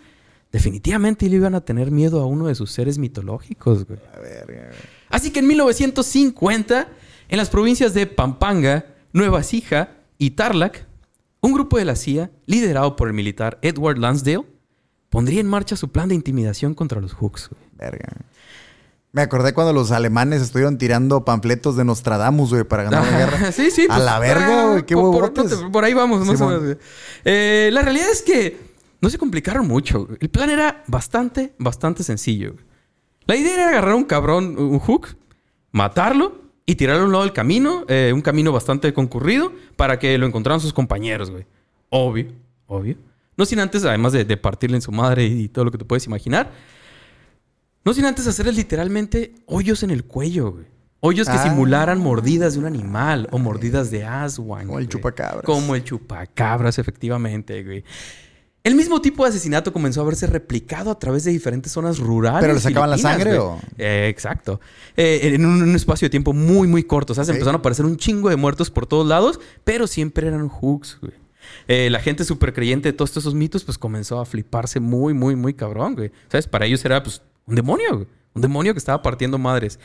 definitivamente le iban a tener miedo a uno de sus seres mitológicos, güey. A ver, a ver. Así que en 1950, en las provincias de Pampanga, Nueva Ecija y Tarlac, un grupo de la CIA, liderado por el militar Edward Lansdale, pondría en marcha su plan de intimidación contra los Hooks. güey. Verga. Me acordé cuando los alemanes estuvieron tirando panfletos de Nostradamus, güey, para ganar la guerra. [laughs] Sí, sí. A pues, la verga, ah, güey, qué por, por- ahí vamos, más o menos, güey. Eh, la realidad es que no se complicaron mucho. güey. El plan era bastante, bastante sencillo. güey. La idea era agarrar un cabrón, un hook, matarlo y tirarlo a un lado del camino, eh, un camino bastante concurrido, para que lo encontraran sus compañeros, güey. Obvio, obvio. No sin antes, además de, de partirle en su madre y todo lo que te puedes imaginar, no sin antes hacerles literalmente hoyos en el cuello, güey. Hoyos que Ah. simularan mordidas de un animal o mordidas de aswan. Como el chupacabras. Como el chupacabras, efectivamente, güey. El mismo tipo de asesinato comenzó a verse replicado a través de diferentes zonas rurales. ¿Pero le sacaban la sangre o? Eh, exacto. Eh, en un, un espacio de tiempo muy, muy corto. O sea, se empezaron a aparecer un chingo de muertos por todos lados, pero siempre eran hooks, güey. Eh, la gente súper creyente de todos esos mitos, pues comenzó a fliparse muy, muy, muy cabrón, güey. ¿Sabes? Para ellos era, pues, un demonio, güey. Un demonio que estaba partiendo madres.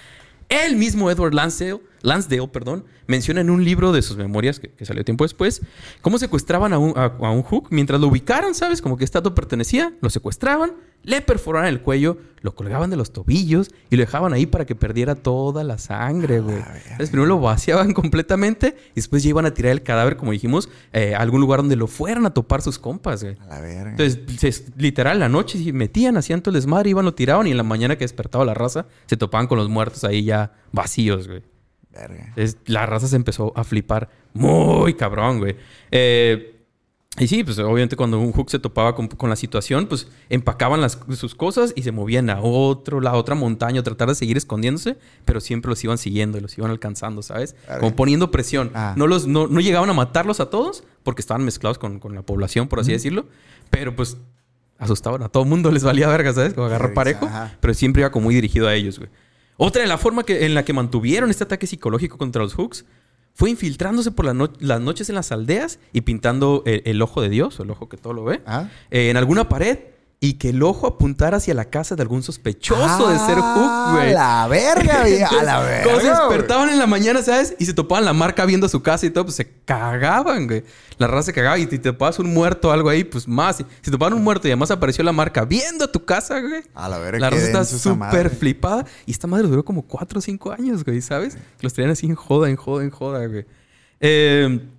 El mismo Edward Lansdale Lansdale, perdón, menciona en un libro de sus memorias que, salió tiempo después, cómo secuestraban a un, a- a un Hook mientras lo ubicaron, ¿sabes? Como que estatua pertenecía, lo secuestraban, le perforaban el cuello, lo colgaban de los tobillos y lo dejaban ahí para que perdiera toda la sangre, güey. Entonces primero lo vaciaban completamente y después ya iban a tirar el cadáver, como dijimos, eh, a algún lugar donde lo fueran a topar sus compas, güey. A la verga. Entonces, se- literal, la noche se metían, hacían todo el desmadre, iban, lo tiraban y en la mañana que despertaba la raza, se topaban con los muertos ahí ya vacíos, güey. Verga. Entonces, la raza se empezó a flipar muy cabrón, güey. Eh, y sí, pues obviamente cuando un Hook se topaba con, con la situación, pues empacaban las, sus cosas y se movían a otro, la otra montaña, a tratar de seguir escondiéndose, pero siempre los iban siguiendo y los iban alcanzando, ¿sabes? Como poniendo presión. Ah. No, los, no, no llegaban a matarlos a todos porque estaban mezclados con, con la población, por así decirlo, pero pues asustaban a todo mundo, [laughs] les valía verga, ¿sabes? Como agarrar parejo, ajá. pero siempre iba como muy dirigido a ellos, güey. Otra de la forma que, en la que mantuvieron este ataque psicológico contra los Hooks fue infiltrándose por la no- las noches en las aldeas y pintando el, el ojo de Dios, el ojo que todo lo ve, Ah. eh, en alguna pared y que el ojo apuntara hacia la casa de algún sospechoso de ser Hook, güey. A la verga, güey. A la [laughs] verga. Cuando se despertaban en la mañana, ¿sabes? Y se topaban la marca viendo su casa y todo, pues se cagaban, güey. La raza se cagaba y te topabas un muerto o algo ahí, pues más. Si si topaban un muerto y además apareció la marca viendo tu casa, güey. A la verga. La raza está súper flipada. Y esta madre duró como 4 o 5 años, güey, ¿sabes? Los tenían así en joda, en joda, en joda, güey. Eh,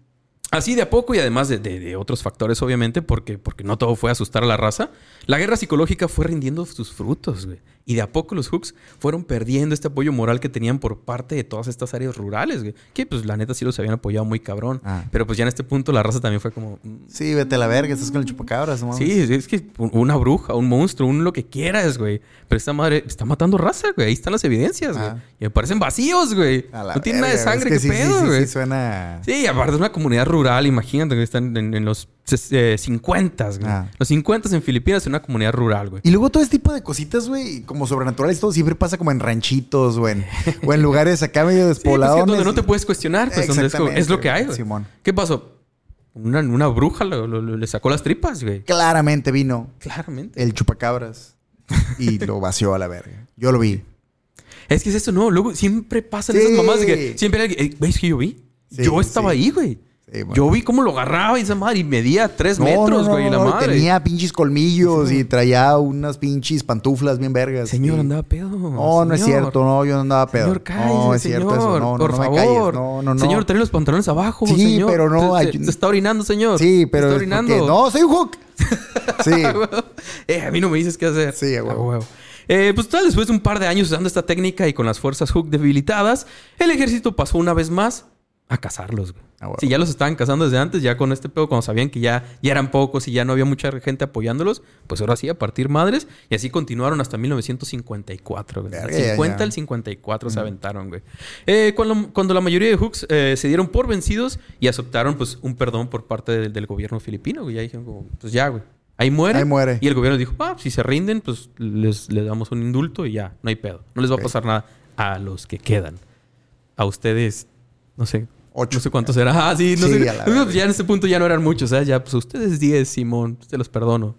así de a poco y además de, otros factores, obviamente, porque, porque no todo fue asustar a la raza, la guerra psicológica fue rindiendo sus frutos. Y de a poco los Hooks fueron perdiendo este apoyo moral que tenían por parte de todas estas áreas rurales, güey. Que pues la neta sí los habían apoyado muy cabrón. Ah. Pero pues ya en este punto la raza también fue como... mm, Sí, vete a la verga. Estás con el chupacabras, ¿no? Sí, es que un- una bruja, un monstruo, un lo que quieras, güey. Pero esta madre está matando raza, güey. Ahí están las evidencias, güey. Ah. Y me parecen vacíos, güey. A la No tiene nada de sangre, es qué sí, pedo, sí, sí, güey. sí, suena. Sí, aparte es una comunidad rural, imagínate que están en, en los eh, 50, güey. Ah. Los 50 en Filipinas es una comunidad rural, güey. Y luego todo este tipo de cositas, güey, como sobrenaturales, todo siempre pasa como en ranchitos o en, o en lugares acá medio Sí, pues, despoblados. donde no te puedes cuestionar, pues donde es, lo que hay, güey. Simón. ¿Qué pasó? Una, una bruja lo- lo- lo- le sacó las tripas, güey. Claramente vino Claramente. el chupacabras y [laughs] lo vació a la verga. Yo lo vi. Es que es eso, no. Luego siempre pasan Sí. esas mamás de que siempre hay alguien, "Ey, ¿veis que yo vi? Sí, yo estaba ahí, güey. Sí. Yo vi cómo lo agarraba y esa madre y medía tres No, metros, no, güey, la madre. Tenía pinches colmillos y traía unas pinches pantuflas bien vergas. Señor, Sí. andaba pedo. No, no es cierto, no, yo no andaba pedo. Señor, cállese, no, es señor. cierto eso. No, por no me favor. calles. No, no, no. Señor, trae los pantalones abajo, Sí, señor. pero no, Se, hay- se- se está orinando, señor. Sí, Se pero está es orinando. porque- No, soy un hook. [laughs] Sí. eh, a mí no me dices qué hacer. Sí, a huevo. huevo. Eh, pues tal, después de un par de años usando esta técnica y con las fuerzas Hook debilitadas, el ejército pasó una vez más a cazarlos, güey. A huevo. Si ya los estaban cazando desde antes, ya con este pedo, cuando sabían que ya, ya eran pocos y ya no había mucha gente apoyándolos, pues ahora sí, a partir madres. Y así continuaron hasta 1954, güey. Verga, Del ya, 50 ya. al 54 se aventaron, güey. Eh, cuando, cuando la mayoría de Hooks eh, se dieron por vencidos y aceptaron, pues, un perdón por parte del, del gobierno filipino, güey. Ya dijeron, como, pues ya, güey. Ahí muere. Ahí muere. Y el gobierno dijo, ah, si se rinden, pues les, les damos un indulto y ya, no hay pedo. No les va a pasar nada a los que quedan. A ustedes, no sé. Ocho. No sé cuántos eran. Ah, sí, no Sí, sé. Pues, ya en ese punto ya no eran muchos, ¿sabes? Ya, pues ustedes 10, Simón, te los perdono.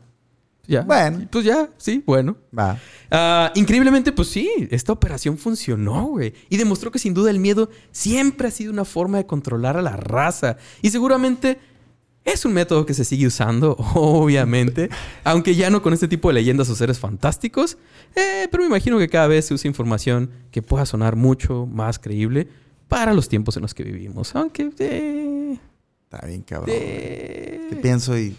Ya. Bueno. Pues ya, sí, bueno. Va. Ah, increíblemente, pues sí, esta operación funcionó, güey. Y demostró que sin duda el miedo siempre ha sido una forma de controlar a la raza. Y seguramente es un método que se sigue usando, [laughs] obviamente. aunque ya no con este tipo de leyendas o seres fantásticos. Eh, pero me imagino que cada vez se usa información que pueda sonar mucho más creíble para los tiempos en los que vivimos. Aunque... eh, Está bien, cabrón. eh, ¿Qué pienso y.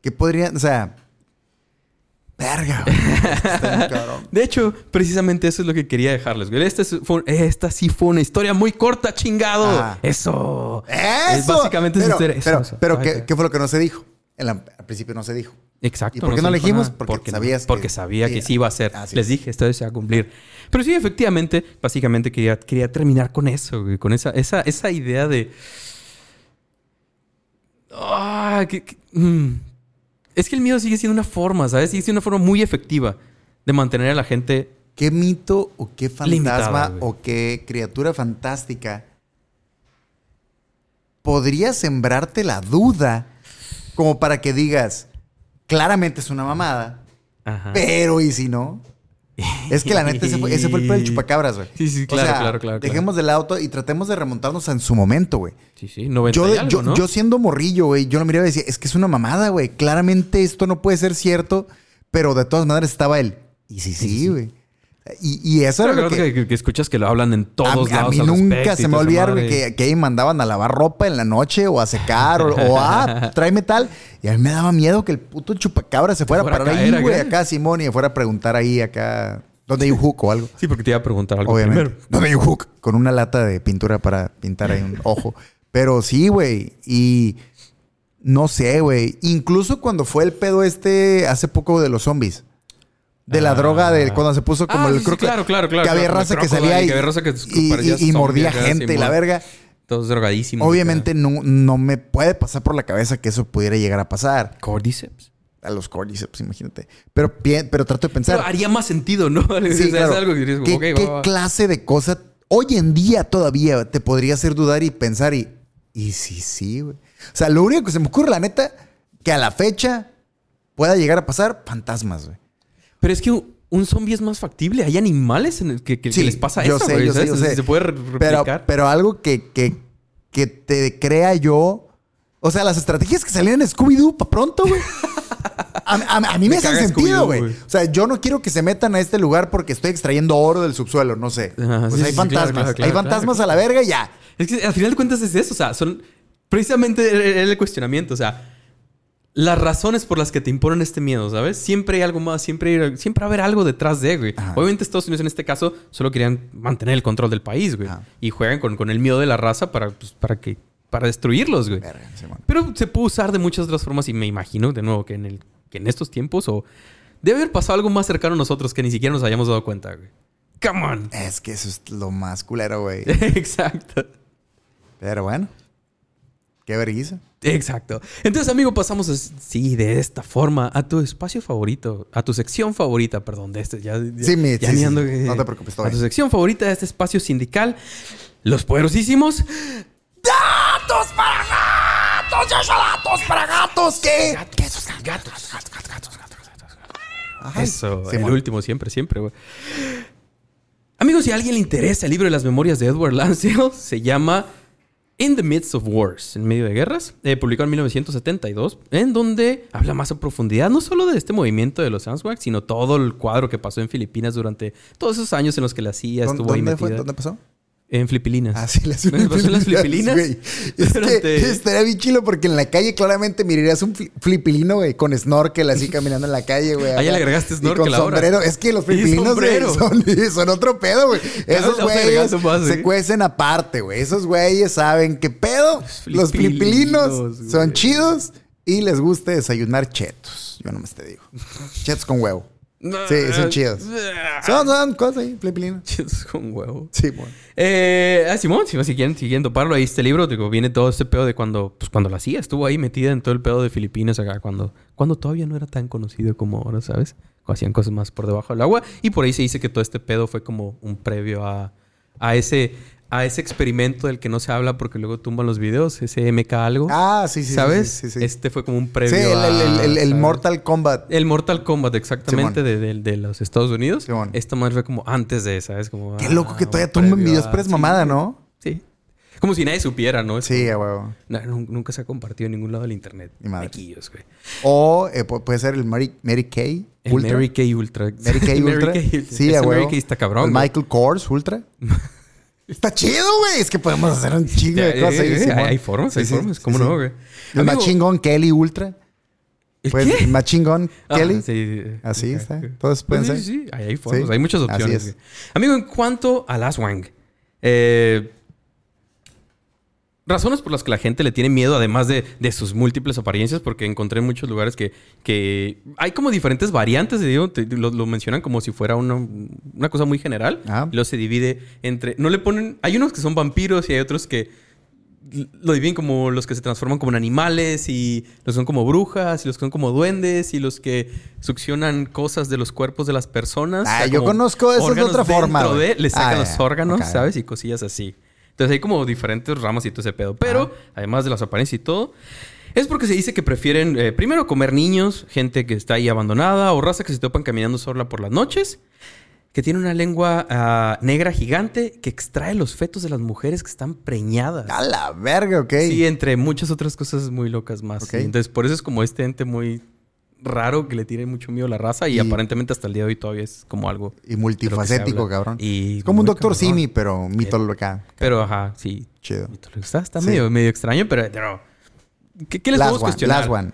¿Qué podría.? O sea. Verga, cabrón. [laughs] De hecho, precisamente eso es lo que quería dejarles, güey. Esta, es- fue- esta sí fue una historia muy corta, chingado. Ah. Eso. ¡Eso! Es básicamente esa pero. Eso, Pero, eso. ¿qué, fue lo que no se dijo? En la- al principio no se dijo. Exacto. ¿Y por qué no elegimos? Porque no, sabías que- Porque sabía que Sí, iba a ser. Les es. dije, esto se va a cumplir. Pero sí, efectivamente, básicamente quería, quería terminar con eso. Con esa, esa, esa idea de... Ah, que- que- mm. Es que el miedo sigue siendo una forma, ¿sabes? Sigue siendo una forma muy efectiva de mantener a la gente ¿Qué mito o qué fantasma o qué criatura fantástica podría sembrarte la duda como para que digas, claramente es una mamada, Ajá. pero ¿y si no? Es que la neta, ese fue, ese fue el pedo del chupacabras, güey. Sí, sí, O claro, sea, claro, claro, claro. Dejemos del auto y tratemos de remontarnos en su momento, güey. Sí, sí, 90 Yo, y algo, yo, ¿no? yo siendo morrillo, güey, yo lo miraba y decía, es que es una mamada, güey. Claramente esto no puede ser cierto, pero de todas maneras estaba él. Y sí, sí, güey. Y, y eso Pero era lo que... que, que escuchas que lo hablan en A, todos a lados. mí al nunca se me va a toda esa olvidar, güey, madre. que, que ahí mandaban a lavar ropa en la noche o a secar o, o [laughs] ah, tráeme tal. Y a mí me daba miedo que el puto chupacabra se fuera, fuera a parar a ahí, güey, acá. acá, Simón, y fuera a preguntar ahí, acá, ¿dónde hay un hook o algo? Sí, porque te iba a preguntar algo Obviamente. primero. ¿Dónde hay un hook? Con una lata de pintura para pintar ahí un ojo. Pero sí, güey. Y no sé, güey. Incluso cuando fue el pedo este hace poco de los zombies. De la Ah. droga, de cuando se puso como Ah, el sí, claro, claro, claro, Que había raza que salía y, y- y- y mordía gente y la verga. Todos drogadísimos. Obviamente no, no me puede pasar por la cabeza que eso pudiera llegar a pasar. Cordyceps. A los cordyceps, imagínate. Pero, pero trato de pensar. Pero haría más sentido, ¿no? [laughs] O Sí, sea, claro. Es algo que dirías como, ¿Qué, ok, qué va, va. clase de cosa hoy en día todavía te podría hacer dudar y pensar y... Y sí, sí, güey. O sea, lo único que se me ocurre, la neta, que a la fecha pueda llegar a pasar, fantasmas, güey. Pero es que un, zombie es más factible. Hay animales en el que, que- que Sí, les pasa yo eso, sé, yo sé, yo sé. Se puede Pero, replicar. pero algo que, que, que te crea yo... O sea, las estrategias que salían en Scooby-Doo para pronto, güey. [laughs] A, a- a mí me, Me hacen sentido, güey. O sea, yo no quiero que se metan a este lugar porque estoy extrayendo oro del subsuelo, no sé. Ajá, pues sí, hay sí, fantasmas. claro, claro, hay fantasmas claro. a la verga y ya. Es que al final de cuentas es eso. O sea, son precisamente el, el- el cuestionamiento. O sea, las razones por las que te imponen este miedo, ¿sabes? Siempre hay algo más, siempre, hay- siempre va a haber algo detrás de, güey. Ajá. Obviamente Estados Unidos en este caso solo querían mantener el control del país, güey. Ajá. Y juegan con, con el miedo de la raza para, pues, para que para destruirlos, güey. Verga. Pero se puede usar de muchas otras formas y me imagino, de nuevo, que en, el, que en estos tiempos o... Debe haber pasado algo más cercano a nosotros que ni siquiera nos hayamos dado cuenta, güey. Come on. Es que eso es lo más culero, güey. [laughs] Exacto. Pero bueno. Qué vergüenza. Exacto. Entonces, amigo, pasamos así, de esta forma, a tu espacio favorito, a tu sección favorita, perdón, de este, ya, Sí, mi- ya sí, sí, eh, No te preocupes, todo A tu sección favorita de este espacio sindical, los poderosísimos ¡Datos para gatos! ¡Ya datos para gatos! ¿Qué? ¿Qué esos gatos? Gatos, gatos, gatos, gatos, gatos, gatos. Ay, Eso, Simón. el último siempre, siempre, güey. Amigos, si a alguien le interesa el libro de las memorias de Edward Lansdale, se llama In the Midst of Wars, en medio de guerras, eh, publicado en 1972, en donde habla más a profundidad no solo de este movimiento de los Answag, sino todo el cuadro que pasó en Filipinas durante todos esos años en los que la CIA estuvo ahí ¿Dónde fue? metida. ¿Dónde pasó? En Filipinas. Ah, sí, las ¿Me pasó en las Filipinas? güey. Es que Durante- estaría bien chilo porque en la calle claramente mirarías un fli- filipino, güey, con snorkel así caminando en la calle, güey. Ah, ya le agregaste Y snorkel con ahora. sombrero. Es que los güey, sombrero. son, [laughs] son otro pedo, güey. [laughs] Esos güeyes se ¿eh? cuecen aparte, güey. Esos güeyes saben qué pedo. Los filipinos, filipinos güey. son chidos y les gusta desayunar chetos. Yo nomás te digo. [laughs] chetos con huevo. Sí, son chidos. Son, son cosas ahí. Chidos con huevo. Sí, bueno. Eh, ah, Simón, si, si quieren, si quieren toparlo, ahí este libro, digo, viene todo este pedo de cuando, pues cuando la CIA estuvo ahí metida en todo el pedo de Filipinas acá, cuando, cuando todavía no era tan conocido como ahora, ¿sabes? Cuando hacían cosas más por debajo del agua. Y por ahí se dice que todo este pedo fue como un previo a, a ese, a ese experimento del que no se habla porque luego tumban los videos, ese MK algo. Ah, sí, sí. sí, ¿Sabes? Sí, sí, sí. Este fue como un Sí, previo el, a, el- el-. Mortal Kombat. El Mortal Kombat, exactamente, de, de- de los Estados Unidos. Simón. Esta madre fue como antes de, ¿sabes? Como, Qué ah, loco que todavía tumban videos, pero es sí, mamada. ¿no? Sí. Como si nadie supiera, ¿no? Es Sí, a huevo. No, nunca se ha compartido en ningún lado del internet. Ni madre. Mequillos, güey. O eh, pu- puede ser el Mary, Mary Kay El Ultra. Mary Kay Ultra. Mary Kay [laughs] Ultra. Sí, a huevo. Mary Kay está cabrón. El. Michael Kors Ultra. [laughs] Está chido, güey. Es que podemos hacer un chingo de cosas. eh, eh, hay, hay formas, hay Sí, formas. ¿Cómo sí. no, güey? El Amigo- Machine Gun Kelly Ultra. ¿El Pues, qué? el Machine Gun Ah, Kelly. sí, Así está. Todos pueden ser. Sí, sí, hay formas. Hay muchas opciones. Amigo, en cuanto a las Wang, eh, razones por las que la gente le tiene miedo, además de, de sus múltiples apariencias, porque encontré en muchos lugares que, que hay como diferentes variantes, de digo, te- lo, lo mencionan como si fuera una, una cosa muy general. Ah. Y luego se divide entre. No le ponen. Hay unos que son vampiros y hay otros que lo dividen como los que se transforman como en animales y los que son como brujas y los que son como duendes y los que succionan cosas de los cuerpos de las personas. Ah, O sea, yo conozco esos de otra forma, de- le sacan Ah, los órganos. ¿sabes? Y cosillas así. Entonces hay como diferentes ramas y todo ese pedo. Pero, además de las apariencias y todo, es porque se dice que prefieren primero comer niños, gente que está ahí abandonada o raza que se topan caminando sola por las noches. que tiene una lengua ah, negra gigante que extrae los fetos de las mujeres que están preñadas. A la verga, ok. Sí, entre muchas otras cosas muy locas más. Sí. Entonces, por eso es como este ente muy raro que le tiene mucho miedo a la raza y, Y- aparentemente hasta el día de hoy todavía es como algo. Y multifacético, cabrón. Y es como un doctor cabrón. Simi, pero mito acá. Pero ajá, sí. Chido. Está, está Sí. medio, medio extraño, pero. pero- ¿Qué, qué les Last podemos one, cuestionar? last one.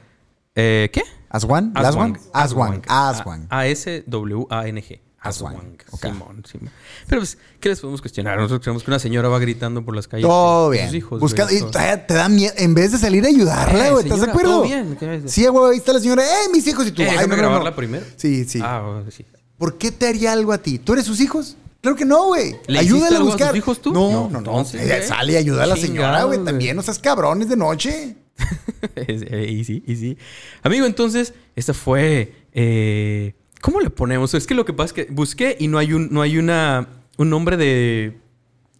Eh, ¿Qué? ¿Aswan? ¿Last one? Aswan. Aswan. A-S-W-A-N-G. Aswan. Aswan. Ok. Simón, Simón. Pero, pues, ¿qué les podemos cuestionar? Nosotros creemos que una señora va gritando por las calles. Todo bien. sus hijos, Busca- güey, y te da miedo. En vez de salir a ayudarla, Eh, güey. ¿Estás de acuerdo? todo bien. Sí, güey. Ahí está la señora. ¡Eh, mis hijos! Y tú. Eh, Ay, no, grabarla primero. Sí, sí. Ah, bueno, sí. ¿Por qué te haría algo a ti? ¿Tú eres sus hijos? Claro que no, güey. ¿Le Ayúdala hiciste a algo a buscar. sus hijos tú? No, No, no, entonces, Eh, güey. Sale y ayuda a la señora, güey. También no seas cabrones de noche. [laughs] Eh, y sí, y sí. Amigo, entonces, esta fue. eh, ¿Cómo le ponemos? Es que lo que pasa es que busqué y no hay un, no hay una un nombre de.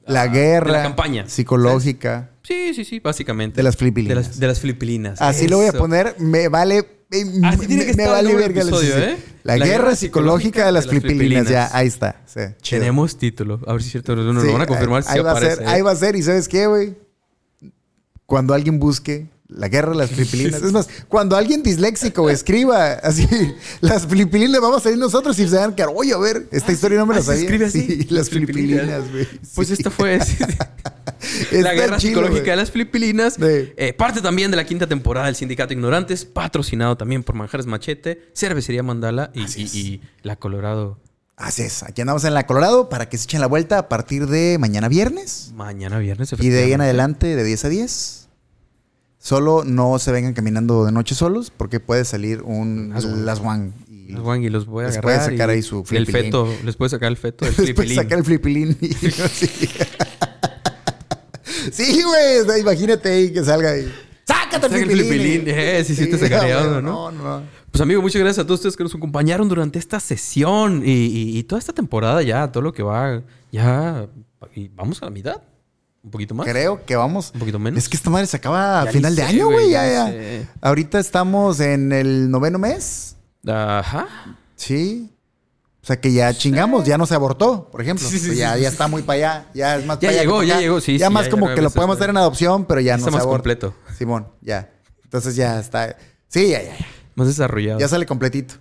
La guerra. De la campaña. Psicológica. Sí, sí, sí, básicamente. De las flipilinas. De las, de las flipilinas. Así lo voy a poner. Me vale. eh, Así tiene me, que me estar vale verga. el- episodio. ¿eh? La, guerra psicológica de las flipilinas. Ya, ahí está. Sí. Tenemos título. A ver si es cierto. No Sí, lo van a confirmar ahí, si ahí va a aparece. ser, ahí va a ser. ¿Y sabes qué, güey? Cuando alguien busque la guerra de las flipilinas. Es más, cuando alguien disléxico escriba así, [laughs] las flipilinas, vamos a salir nosotros y se van a quedar, oye, a ver, esta historia no me ah, la ¿se sabía. escribe así? Sí, las flipilinas. flipilinas, güey. Pues Sí. esta fue [laughs] la guerra chido, psicológica de las Filipinas. Sí. Eh, parte también de la quinta temporada del Sindicato Ignorantes, patrocinado también por Manjares Machete, Cervecería Mandala y, La Colorado. Así es. Aquí andamos en la Colorado para que se echen la vuelta a partir de mañana viernes. Mañana viernes. Y de ahí en efectivamente. adelante, de 10 a 10. Solo no se vengan caminando de noche solos porque puede salir un. Las One. Y y los voy a Les agarrar. puede sacar y- ahí su y El feto. Les puede sacar el feto del [laughs] flipilín. sacar el flipilín. y- [laughs] sí, [laughs] Sí, güey. imagínate ahí que salga ahí. ¡Sácate el flipilín! Eh, sí, sí te sacaría güey, uno, ¿no? No, no. Pues amigo, muchas gracias a todos ustedes que nos acompañaron durante esta sesión y, y- y toda esta temporada ya, todo lo que va, ya, y vamos a la mitad, un poquito más, Creo que vamos. un poquito menos. Es que esta madre se acaba a Ya final de sé, año, güey, ya Ya, ya. Ahorita estamos en el noveno mes. Ajá. Sí. O sea que ya chingamos, ya no se abortó, por ejemplo. Sí, sí, Pues sí, ya, sí, ya está muy para allá. Ya es más Ya para allá que llegó, ya llegó, sí, Ya sí, más ya- como ya que lo podemos dar en adopción, pero ya no Está se más aborta. completo. Simón, ya. Entonces ya está. Sí, ya, ya, ya. Más desarrollado. Ya sale completito.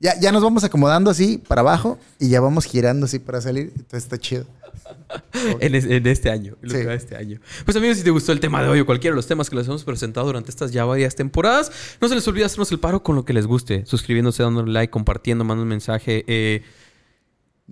Ya, ya nos vamos acomodando así para abajo y ya vamos girando así para salir. Entonces está chido. en, es- en este año, en lo Sí. que va este año. Pues amigos, si te gustó el tema de hoy o cualquiera de los temas que les hemos presentado durante estas ya varias temporadas, no se les olvide hacernos el paro con lo que les guste, suscribiéndose, dándole like, compartiendo, mandando un mensaje. eh,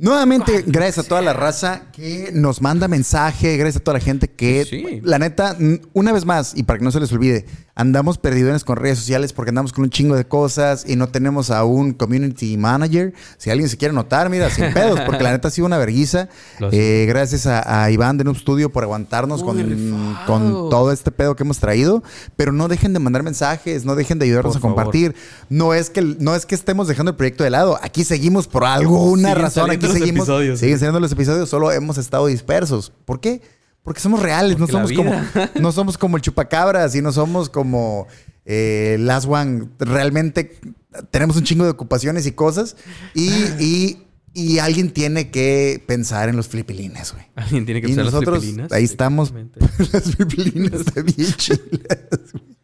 Nuevamente, gracias a toda la raza que nos manda mensaje, gracias a toda la gente que, Sí. la neta, una vez más, y para que no se les olvide, andamos perdidones con redes sociales porque andamos con un chingo de cosas y no tenemos a un community manager. Si alguien se quiere anotar, mira, sin [laughs] pedos, porque la neta ha sido una verguiza. Lo Eh, gracias a, a Iván de Noob Studio por aguantarnos con, todo este pedo que hemos traído, pero no dejen de mandar mensajes, no dejen de ayudarnos Por a compartir. No es que no es que estemos dejando el proyecto de lado, aquí seguimos por alguna Siguen razón, aquí los seguimos, episodios. siguen saliendo los episodios, solo hemos estado dispersos. ¿Por qué? Porque somos reales, Porque no somos como [laughs] no somos como el chupacabras y no somos como eh, Last One. Realmente tenemos un chingo de ocupaciones y cosas y, [laughs] y, y alguien tiene que pensar en los flipilines, güey. alguien tiene que Y usar las nosotros flipilinas. ahí estamos. [laughs] Las flipilinas están bien chilas, güey.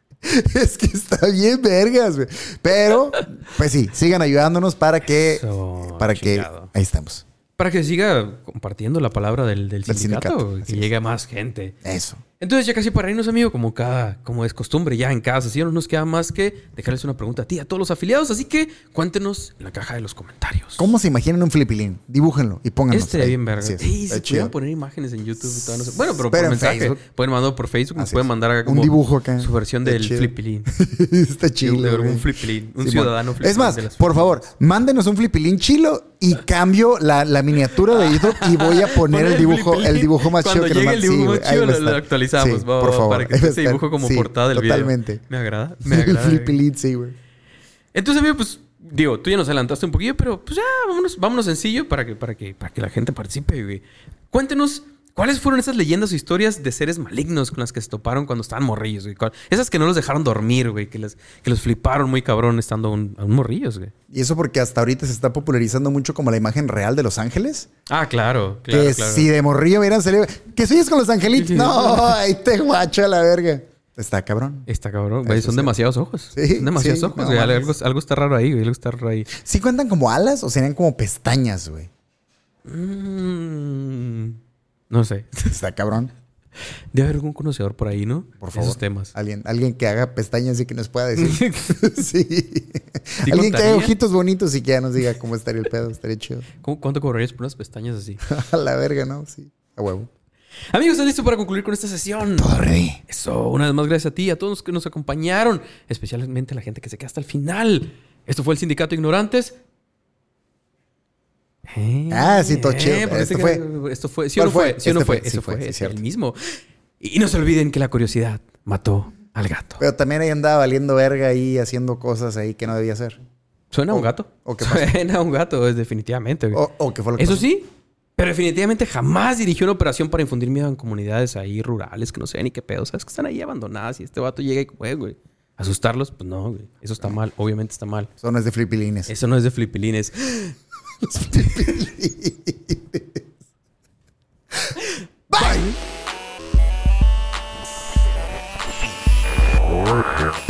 Es que está bien vergas, güey. Pero, pues sí, sigan ayudándonos para que, Eso, para que ahí estamos. Para que siga compartiendo la palabra del, sindicato, sindicato, que llegue a más gente. Eso. Entonces, ya casi para irnos, amigo, como cada, como es costumbre, ya en cada sesión no nos queda más que dejarles una pregunta a ti, a todos los afiliados. Así que cuéntenos en la caja de los comentarios. ¿Cómo se imaginan un flipilín? Dibújenlo y pónganlo. Este sería bien verga. Es. Sí, Está se chido. pueden poner imágenes en YouTube y todo. No sé. Bueno, pero, Pero por en mensaje. Facebook. Pueden mandar por Facebook, nos pueden es. mandar acá Un como dibujo acá. su versión del chido. flipilín. [laughs] Está chido. De un flipilín. Un ciudadano flipilín. Es más, por favor, mándenos un flipilín chilo y cambio la, la miniatura de YouTube y voy a poner el dibujo, el dibujo más Cuando chido que nos el dibujo Sí, chido, lo-. Actualizamos, Sí, va, por favor. para que [laughs] estar. dibujo como Sí, portada del video. Totalmente. Me agrada, [laughs] me agrada. flipilín, sí, güey. Entonces, amigo, pues, digo, tú ya nos adelantaste un poquillo, pero pues ya, vámonos, vámonos sencillo para que, para que, para que la gente participe, güey. Cuéntenos ¿Cuáles fueron esas leyendas o historias de seres malignos con las que se toparon cuando estaban morrillos, güey? ¿Cuál- Esas que no los dejaron dormir, güey. Que, les- que los fliparon muy cabrón estando un, a un morrillos, güey. Y eso porque hasta ahorita se está popularizando mucho como la imagen real de Los Ángeles. Ah, claro. claro, que claro. si de morrillo hubieran salido. Que suyes con los angelitos. No, ahí te guacho a la verga. Está cabrón. Está cabrón, güey. Son sí. demasiados ojos. Sí, Son demasiados sí, ojos, no güey. algo, algo está raro ahí, güey. Algo está raro ahí. ¿Sí cuentan como alas o serían como pestañas, güey? Mm, no sé. Está cabrón. Debe haber algún conocedor por ahí, ¿no? Por favor. Esos temas. Alguien, alguien que haga pestañas y que nos pueda decir. [laughs] sí. alguien que haga ojitos bonitos y que ya nos diga cómo estaría el pedo. Estaría chido. ¿Cómo- ¿Cuánto cobrarías por unas pestañas así? [laughs] a la verga, ¿no? Sí. A huevo. Amigos, ¿están listos para concluir con esta sesión? Ready. Eso, una vez más gracias a ti, a todos los que nos acompañaron, especialmente a la gente que se queda hasta el final. Esto fue el Sindicato de Ignorantes. Eh, Ah, sí, chido. porque Esto fue. que- Esto fue. ¿Sí o ¿Cuál no fue? fue? ¿Sí no Este fue? fue, Eso sí fue, es el mismo. Y no se olviden que la curiosidad mató al gato. Pero también ahí andaba valiendo verga ahí haciendo cosas ahí que no debía hacer. ¿Suena a un gato? o qué pasó. Suena a un gato, es definitivamente. O, o fue lo que Eso pasó. sí, pero definitivamente jamás dirigió una operación para infundir miedo en comunidades ahí rurales que no sé ni qué pedo. Sabes que están ahí abandonadas y este vato llega y, güey, güey, asustarlos, pues no, güey. Eso está mal, obviamente está mal. Eso no es de flipilines. Eso no es de flipilines. Bye. Bye.